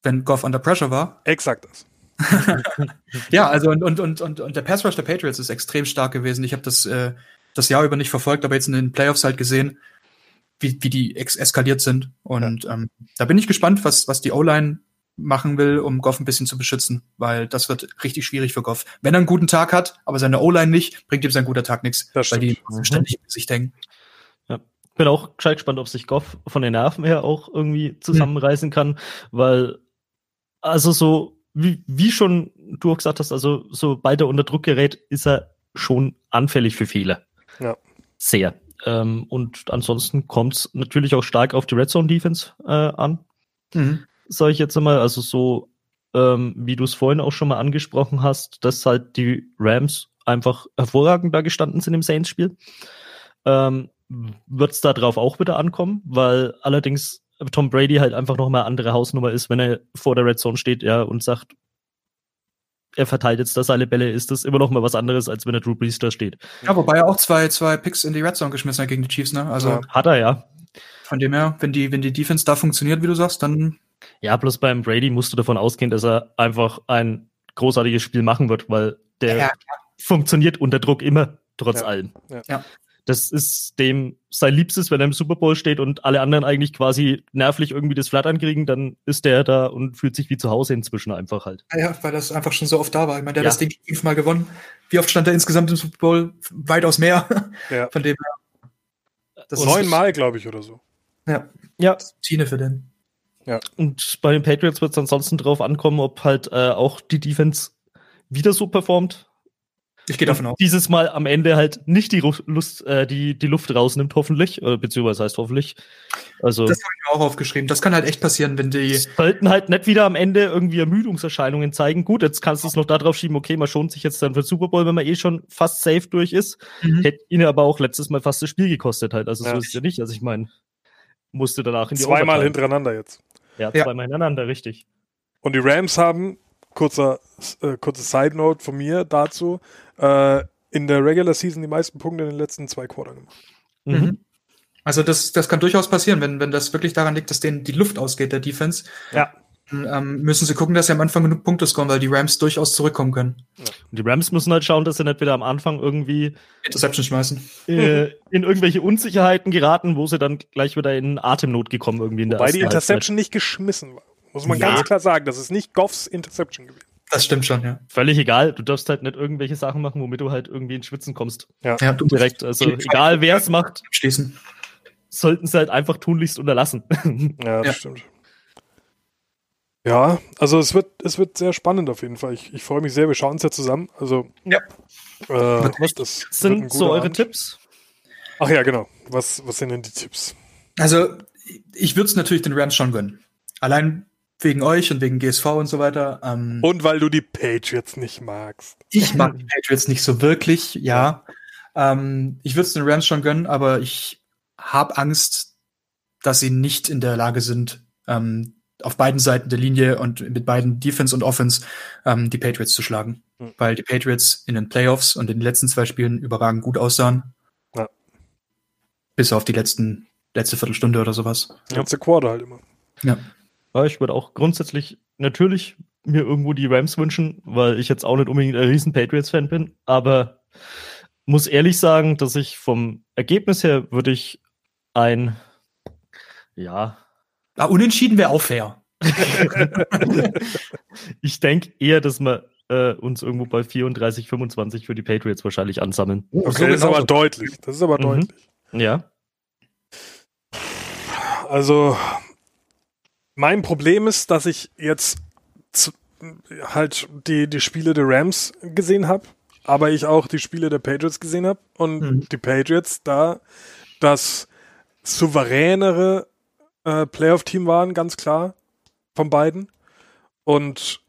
Wenn Goff under pressure war? Exakt das. ja, also und, und, und, und, und der Pass Rush der Patriots ist extrem stark gewesen. Ich habe das äh, das Jahr über nicht verfolgt, aber jetzt in den Playoffs halt gesehen, wie, wie die ex eskaliert sind. Und ja. ähm, da bin ich gespannt, was, was die O-Line machen will, um Goff ein bisschen zu beschützen, weil das wird richtig schwierig für Goff. Wenn er einen guten Tag hat, aber seine O-Line nicht, bringt ihm sein guter Tag nichts, weil die mhm. ständig im Gesicht hängen. Ja. Bin auch gescheit gespannt, ob sich Goff von den Nerven her auch irgendwie zusammenreißen kann, weil also so wie, wie schon du auch gesagt hast, also sobald er unter Druck gerät, ist er schon anfällig für Fehler. Ja. Sehr. Ähm, und ansonsten kommt es natürlich auch stark auf die Red Zone Defense äh, an. Mhm sage ich jetzt einmal, also so, ähm, wie du es vorhin auch schon mal angesprochen hast, dass halt die Rams einfach hervorragend da gestanden sind im Saints-Spiel. Ähm, Wird es darauf auch wieder ankommen, weil allerdings Tom Brady halt einfach noch mal andere Hausnummer ist, wenn er vor der Red Zone steht, ja, und sagt, er verteilt jetzt da seine Bälle, ist das immer noch mal was anderes, als wenn er Drew Brees da steht. Ja, wobei er auch zwei, zwei Picks in die Red Zone geschmissen hat gegen die Chiefs, ne? Also ja. hat er ja. Von dem her, wenn die, wenn die Defense da funktioniert, wie du sagst, dann ja, bloß beim Brady musst du davon ausgehen, dass er einfach ein großartiges Spiel machen wird, weil der ja, funktioniert unter Druck immer, trotz ja. allem. Ja. Das ist dem sein Liebstes, wenn er im Super Bowl steht und alle anderen eigentlich quasi nervlich irgendwie das Flattern kriegen, dann ist der da und fühlt sich wie zu Hause inzwischen einfach halt. Ja, weil das einfach schon so oft da war. Ich meine, der hat das Ding fünfmal gewonnen. Wie oft stand er insgesamt im Super Bowl? Weitaus mehr. Ja. Von dem her. Neunmal, glaube ich, oder so. Ja. Ja. Tine für den. Ja. Und bei den Patriots wird es ansonsten drauf ankommen, ob halt äh, auch die Defense wieder so performt. Ich gehe davon aus. Dieses Mal am Ende halt nicht die Lust, äh, die, die Luft rausnimmt, hoffentlich, äh, beziehungsweise heißt hoffentlich. Also, das habe ich mir auch aufgeschrieben. Das kann halt echt passieren, wenn die. Sollten halt nicht wieder am Ende irgendwie Ermüdungserscheinungen zeigen. Gut, jetzt kannst du es noch darauf schieben, okay, man schont sich jetzt dann für Super Bowl, wenn man eh schon fast safe durch ist. Mhm. Hätte ihn aber auch letztes Mal fast das Spiel gekostet halt. Also ja. so ist es ja nicht. Also ich meine, musste danach in die Zweimal Overtime. hintereinander jetzt. Ja, zweimal ja. hintereinander, richtig. Und die Rams haben, kurzer, äh, kurze Side Note von mir dazu, äh, in der Regular Season die meisten Punkte in den letzten zwei Quartern gemacht. Mhm. mhm. Also das, das kann durchaus passieren, wenn, wenn das wirklich daran liegt, dass denen die Luft ausgeht, der Defense. Ja. Ähm, müssen sie gucken, dass sie am Anfang genug Punkte scoren, weil die Rams durchaus zurückkommen können. Und die Rams müssen halt schauen, dass sie nicht wieder am Anfang irgendwie Interception schmeißen. Äh, in irgendwelche Unsicherheiten geraten, wo sie dann gleich wieder in Atemnot gekommen irgendwie in der Wobei die Interception Halbzeit. nicht geschmissen war. Muss man ja. ganz klar sagen. Das ist nicht Goffs Interception gewesen. Das stimmt schon, ja. Völlig egal. Du darfst halt nicht irgendwelche Sachen machen, womit du halt irgendwie ins Schwitzen kommst. Ja, ja du direkt. Also egal wer es macht, schließen. sollten sie halt einfach tunlichst unterlassen. Ja, das ja. stimmt. Ja, also es wird, es wird sehr spannend auf jeden Fall. Ich, ich freue mich sehr. Wir schauen es ja zusammen. Also, ja. Äh, was das sind so eure Abend. Tipps? Ach ja, genau. Was, was sind denn die Tipps? Also, ich würde es natürlich den Rams schon gönnen. Allein wegen euch und wegen GSV und so weiter. Ähm, und weil du die Patriots nicht magst. Ich mag die Patriots nicht so wirklich, ja. Ähm, ich würde es den Rams schon gönnen, aber ich habe Angst, dass sie nicht in der Lage sind, ähm, auf beiden Seiten der Linie und mit beiden Defense und Offense ähm, die Patriots zu schlagen. Mhm. Weil die Patriots in den Playoffs und in den letzten zwei Spielen überragend gut aussahen. Ja. Bis auf die letzten, letzte Viertelstunde oder sowas. Letzte Quarter halt immer. Ja. Ja, ich würde auch grundsätzlich natürlich mir irgendwo die Rams wünschen, weil ich jetzt auch nicht unbedingt ein riesen Patriots-Fan bin, aber muss ehrlich sagen, dass ich vom Ergebnis her würde ich ein, ja. Ah, unentschieden wäre auch fair. ich denke eher, dass wir äh, uns irgendwo bei 34, 25 für die Patriots wahrscheinlich ansammeln. Okay, so das ist aber deutlich. Das ist aber mhm. deutlich. Ja. Also, mein Problem ist, dass ich jetzt halt die, die Spiele der Rams gesehen habe, aber ich auch die Spiele der Patriots gesehen habe und mhm. die Patriots da das souveränere äh, Playoff-Team waren, ganz klar, von beiden. Und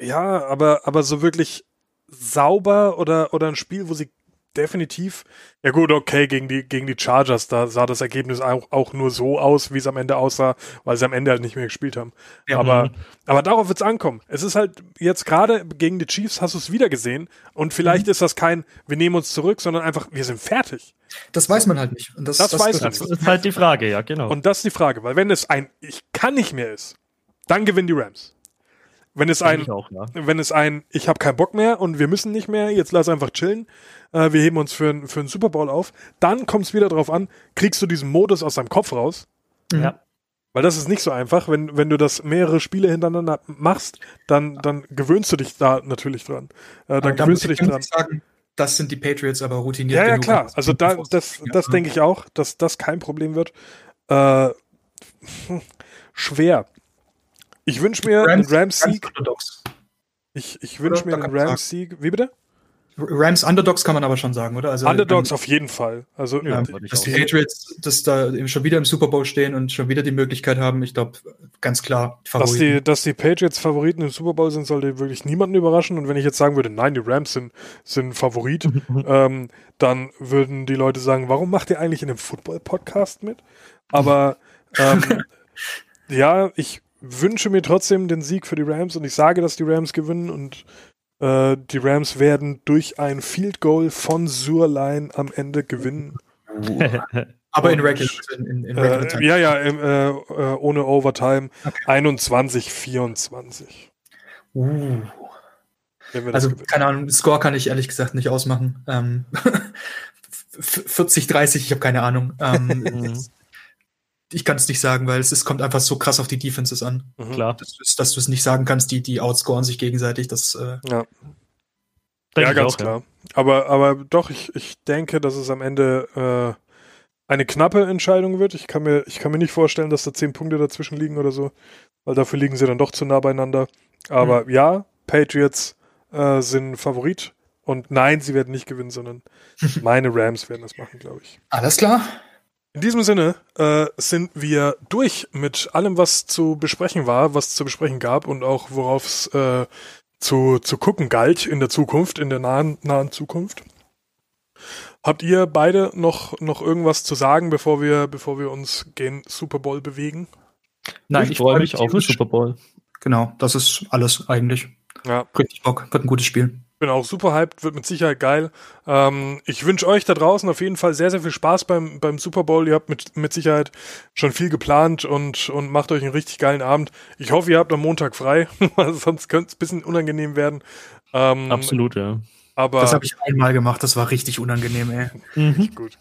ja, aber, aber so wirklich sauber oder, oder ein Spiel, wo sie definitiv. Ja gut, okay, gegen die, gegen die Chargers, da sah das Ergebnis auch, auch nur so aus, wie es am Ende aussah, weil sie am Ende halt nicht mehr gespielt haben. Ja, aber, mhm. aber darauf wird es ankommen. Es ist halt jetzt gerade gegen die Chiefs hast du es wieder gesehen und vielleicht mhm. ist das kein, wir nehmen uns zurück, sondern einfach, wir sind fertig. Das weiß man halt nicht. Und das, das, das weiß man nicht. Das ist halt die Frage, ja, genau. Und das ist die Frage, weil wenn es ein, ich kann nicht mehr ist, dann gewinnen die Rams. Wenn es ein, auch, ja. wenn es ein, ich habe keinen Bock mehr und wir müssen nicht mehr, jetzt lass einfach chillen, äh, wir heben uns für, für einen Super Bowl auf, dann kommt es wieder drauf an, kriegst du diesen Modus aus deinem Kopf raus. Ja. Weil das ist nicht so einfach, wenn, wenn du das mehrere Spiele hintereinander machst, dann, dann gewöhnst du dich da natürlich dran. Äh, dann gewöhnst du dich dran. Sagen, das sind die Patriots aber routiniert. Ja, ja, klar. Also da, das, das denke ich auch, dass das kein Problem wird. Äh, schwer. Ich wünsche mir Rams, einen Rams-Sieg. Ich, ich wünsche mir einen Rams-Sieg. Wie bitte? Rams Underdogs kann man aber schon sagen, oder? Also, Underdogs ähm, auf jeden Fall. Also, ja, dass die Patriots dass da schon wieder im Super Bowl stehen und schon wieder die Möglichkeit haben, ich glaube, ganz klar Favoriten. Dass die, dass die Patriots Favoriten im Super Bowl sind, sollte wirklich niemanden überraschen. Und wenn ich jetzt sagen würde, nein, die Rams sind, sind Favorit, ähm, dann würden die Leute sagen, warum macht ihr eigentlich in einem Football-Podcast mit? Aber ähm, ja, ich wünsche mir trotzdem den Sieg für die Rams und ich sage, dass die Rams gewinnen und äh, die Rams werden durch ein Field Goal von Surline am Ende gewinnen. Aber in Regular, in, regular äh, Time. Ja, ja, im, äh, äh ohne Overtime. Okay. 21, 24. Uh. Also, keine Ahnung, Score kann ich ehrlich gesagt nicht ausmachen. Ähm, 40, 30, ich habe keine Ahnung. Ähm, mhm ich kann es nicht sagen, weil es, es kommt einfach so krass auf die Defenses an. Mhm. Klar. Dass, dass du es nicht sagen kannst, die, die outscoren sich gegenseitig. Das, äh, ja. ja, ganz auch, klar. Ja. Aber, aber doch, ich, ich denke, dass es am Ende äh, eine knappe Entscheidung wird. Ich kann mir, ich kann mir nicht vorstellen, dass da zehn Punkte dazwischen liegen oder so, weil dafür liegen sie dann doch zu nah beieinander. Aber mhm. ja, Patriots äh, sind Favorit. Und nein, sie werden nicht gewinnen, sondern meine Rams werden das machen, glaube ich. Alles klar. In diesem Sinne äh, sind wir durch mit allem, was zu besprechen war, was zu besprechen gab und auch worauf es äh, zu, zu gucken galt in der Zukunft, in der nahen, nahen Zukunft. Habt ihr beide noch, noch irgendwas zu sagen, bevor wir, bevor wir uns gen Super Bowl bewegen? Nein, ich, ich freue mich auf den Super Bowl. Genau, das ist alles eigentlich. Ja. Richtig Bock, wird ein gutes Spiel bin auch super hyped, wird mit Sicherheit geil. Ähm, ich wünsche euch da draußen auf jeden Fall sehr, sehr viel Spaß beim, beim Super Bowl. Ihr habt mit, mit Sicherheit schon viel geplant und, und macht euch einen richtig geilen Abend. Ich hoffe, ihr habt am Montag frei, sonst könnte es ein bisschen unangenehm werden. Ähm, Absolut, ja. Aber das habe ich einmal gemacht, das war richtig unangenehm, ey. Mhm. Gut.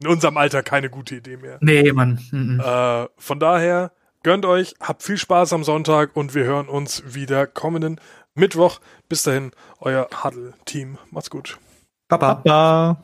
In unserem Alter keine gute Idee mehr. Nee, Mann. Mhm. Äh, von daher, gönnt euch, habt viel Spaß am Sonntag und wir hören uns wieder kommenden Mittwoch. Bis dahin, euer Huddle-Team. Macht's gut. Papa. Papa.